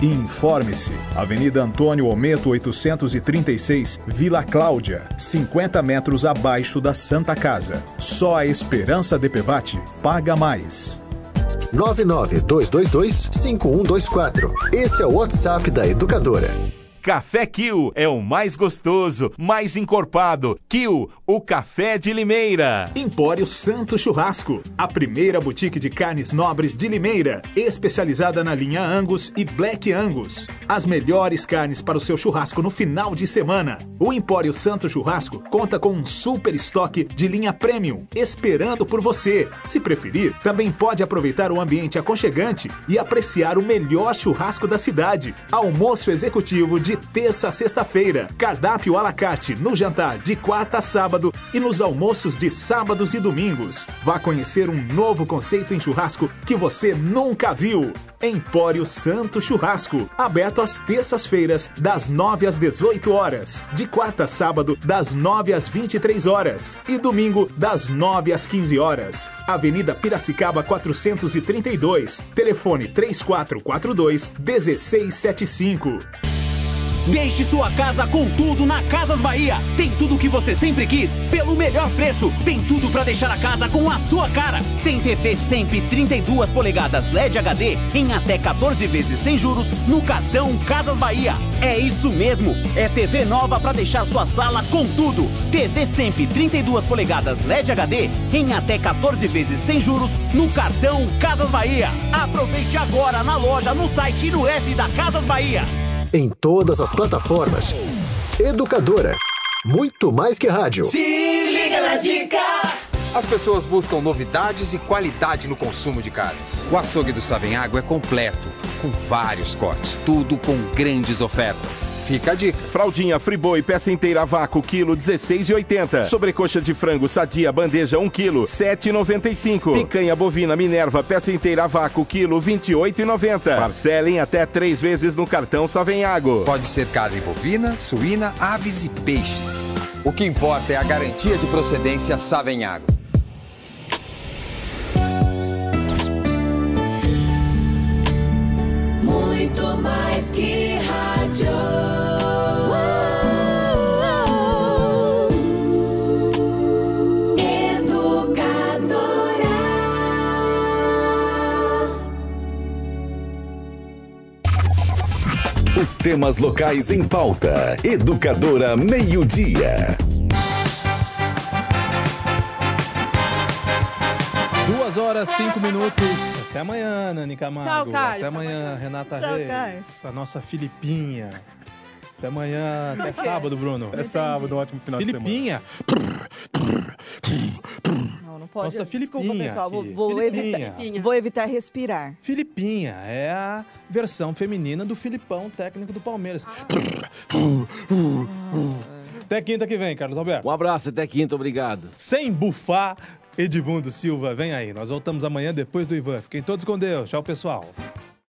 e informe-se. Avenida Antônio Ometo 836, Vila Cláudia, 50 metros abaixo da Santa Casa. Só a Esperança DPVAT paga mais. 992225124. Esse é o WhatsApp da Educadora. Café Kill é o mais gostoso, mais encorpado. Kill, o café de Limeira. Empório Santo Churrasco, a primeira boutique de carnes nobres de Limeira, especializada na linha Angus e Black Angus. As melhores carnes para o seu churrasco no final de semana. O Empório Santo Churrasco conta com um super estoque de linha premium, esperando por você. Se preferir, também pode aproveitar o ambiente aconchegante e apreciar o melhor churrasco da cidade. Almoço executivo de terça a sexta-feira. Cardápio à la carte no jantar de quarta a sábado e nos almoços de sábados e domingos. Vá conhecer um novo conceito em churrasco que você nunca viu. Empório Santo Churrasco, aberto às terças-feiras, das 9 às 18 horas, de quarta a sábado, das 9 às 23 horas e domingo, das 9 às 15 horas. Avenida Piracicaba 432, telefone 3442 1675. Deixe sua casa com tudo na Casas Bahia. Tem tudo que você sempre quis, pelo melhor preço. Tem tudo para deixar a casa com a sua cara. Tem TV sempre 32 polegadas LED HD em até 14 vezes sem juros no cartão Casas Bahia. É isso mesmo, é TV nova para deixar sua sala com tudo. TV sempre 32 polegadas LED HD em até 14 vezes sem juros no cartão Casas Bahia. Aproveite agora na loja, no site e no app da Casas Bahia. Em todas as plataformas. Educadora. Muito mais que rádio. Se liga na dica. As pessoas buscam novidades e qualidade no consumo de carnes. O açougue do Savenhago é completo, com vários cortes, tudo com grandes ofertas. Fica a dica. Fraldinha Friboi, peça inteira a vácuo, quilo 16,80. Sobrecoxa de frango sadia, bandeja 1 quilo, 7,95. Picanha bovina Minerva, peça inteira a vácuo, quilo 28,90. Parcelem até três vezes no cartão Savenhago. Pode ser carne bovina, suína, aves e peixes. O que importa é a garantia de procedência Savenhago. Muito mais que rádio. Educadora. Os temas locais em pauta. Educadora Meio-Dia. Duas horas, cinco minutos. Até amanhã, Nani Camargo. Tchau, Caio. Até amanhã, Renata Tchau, Reis. A nossa Filipinha. Até amanhã, até sábado, Bruno. É sábado, um ótimo final Filipinha. Não, não pode. Nossa, Desculpa, Filipinha pessoal. Vou, vou Filipinha. evitar, vou evitar respirar. Filipinha é a versão feminina do Filipão, técnico do Palmeiras. Até quinta que vem, Carlos Alberto. Um abraço, até quinta, obrigado. Sem bufar, Edmundo Silva, vem aí. Nós voltamos amanhã depois do Ivan. Fiquem todos com Deus. Tchau, pessoal.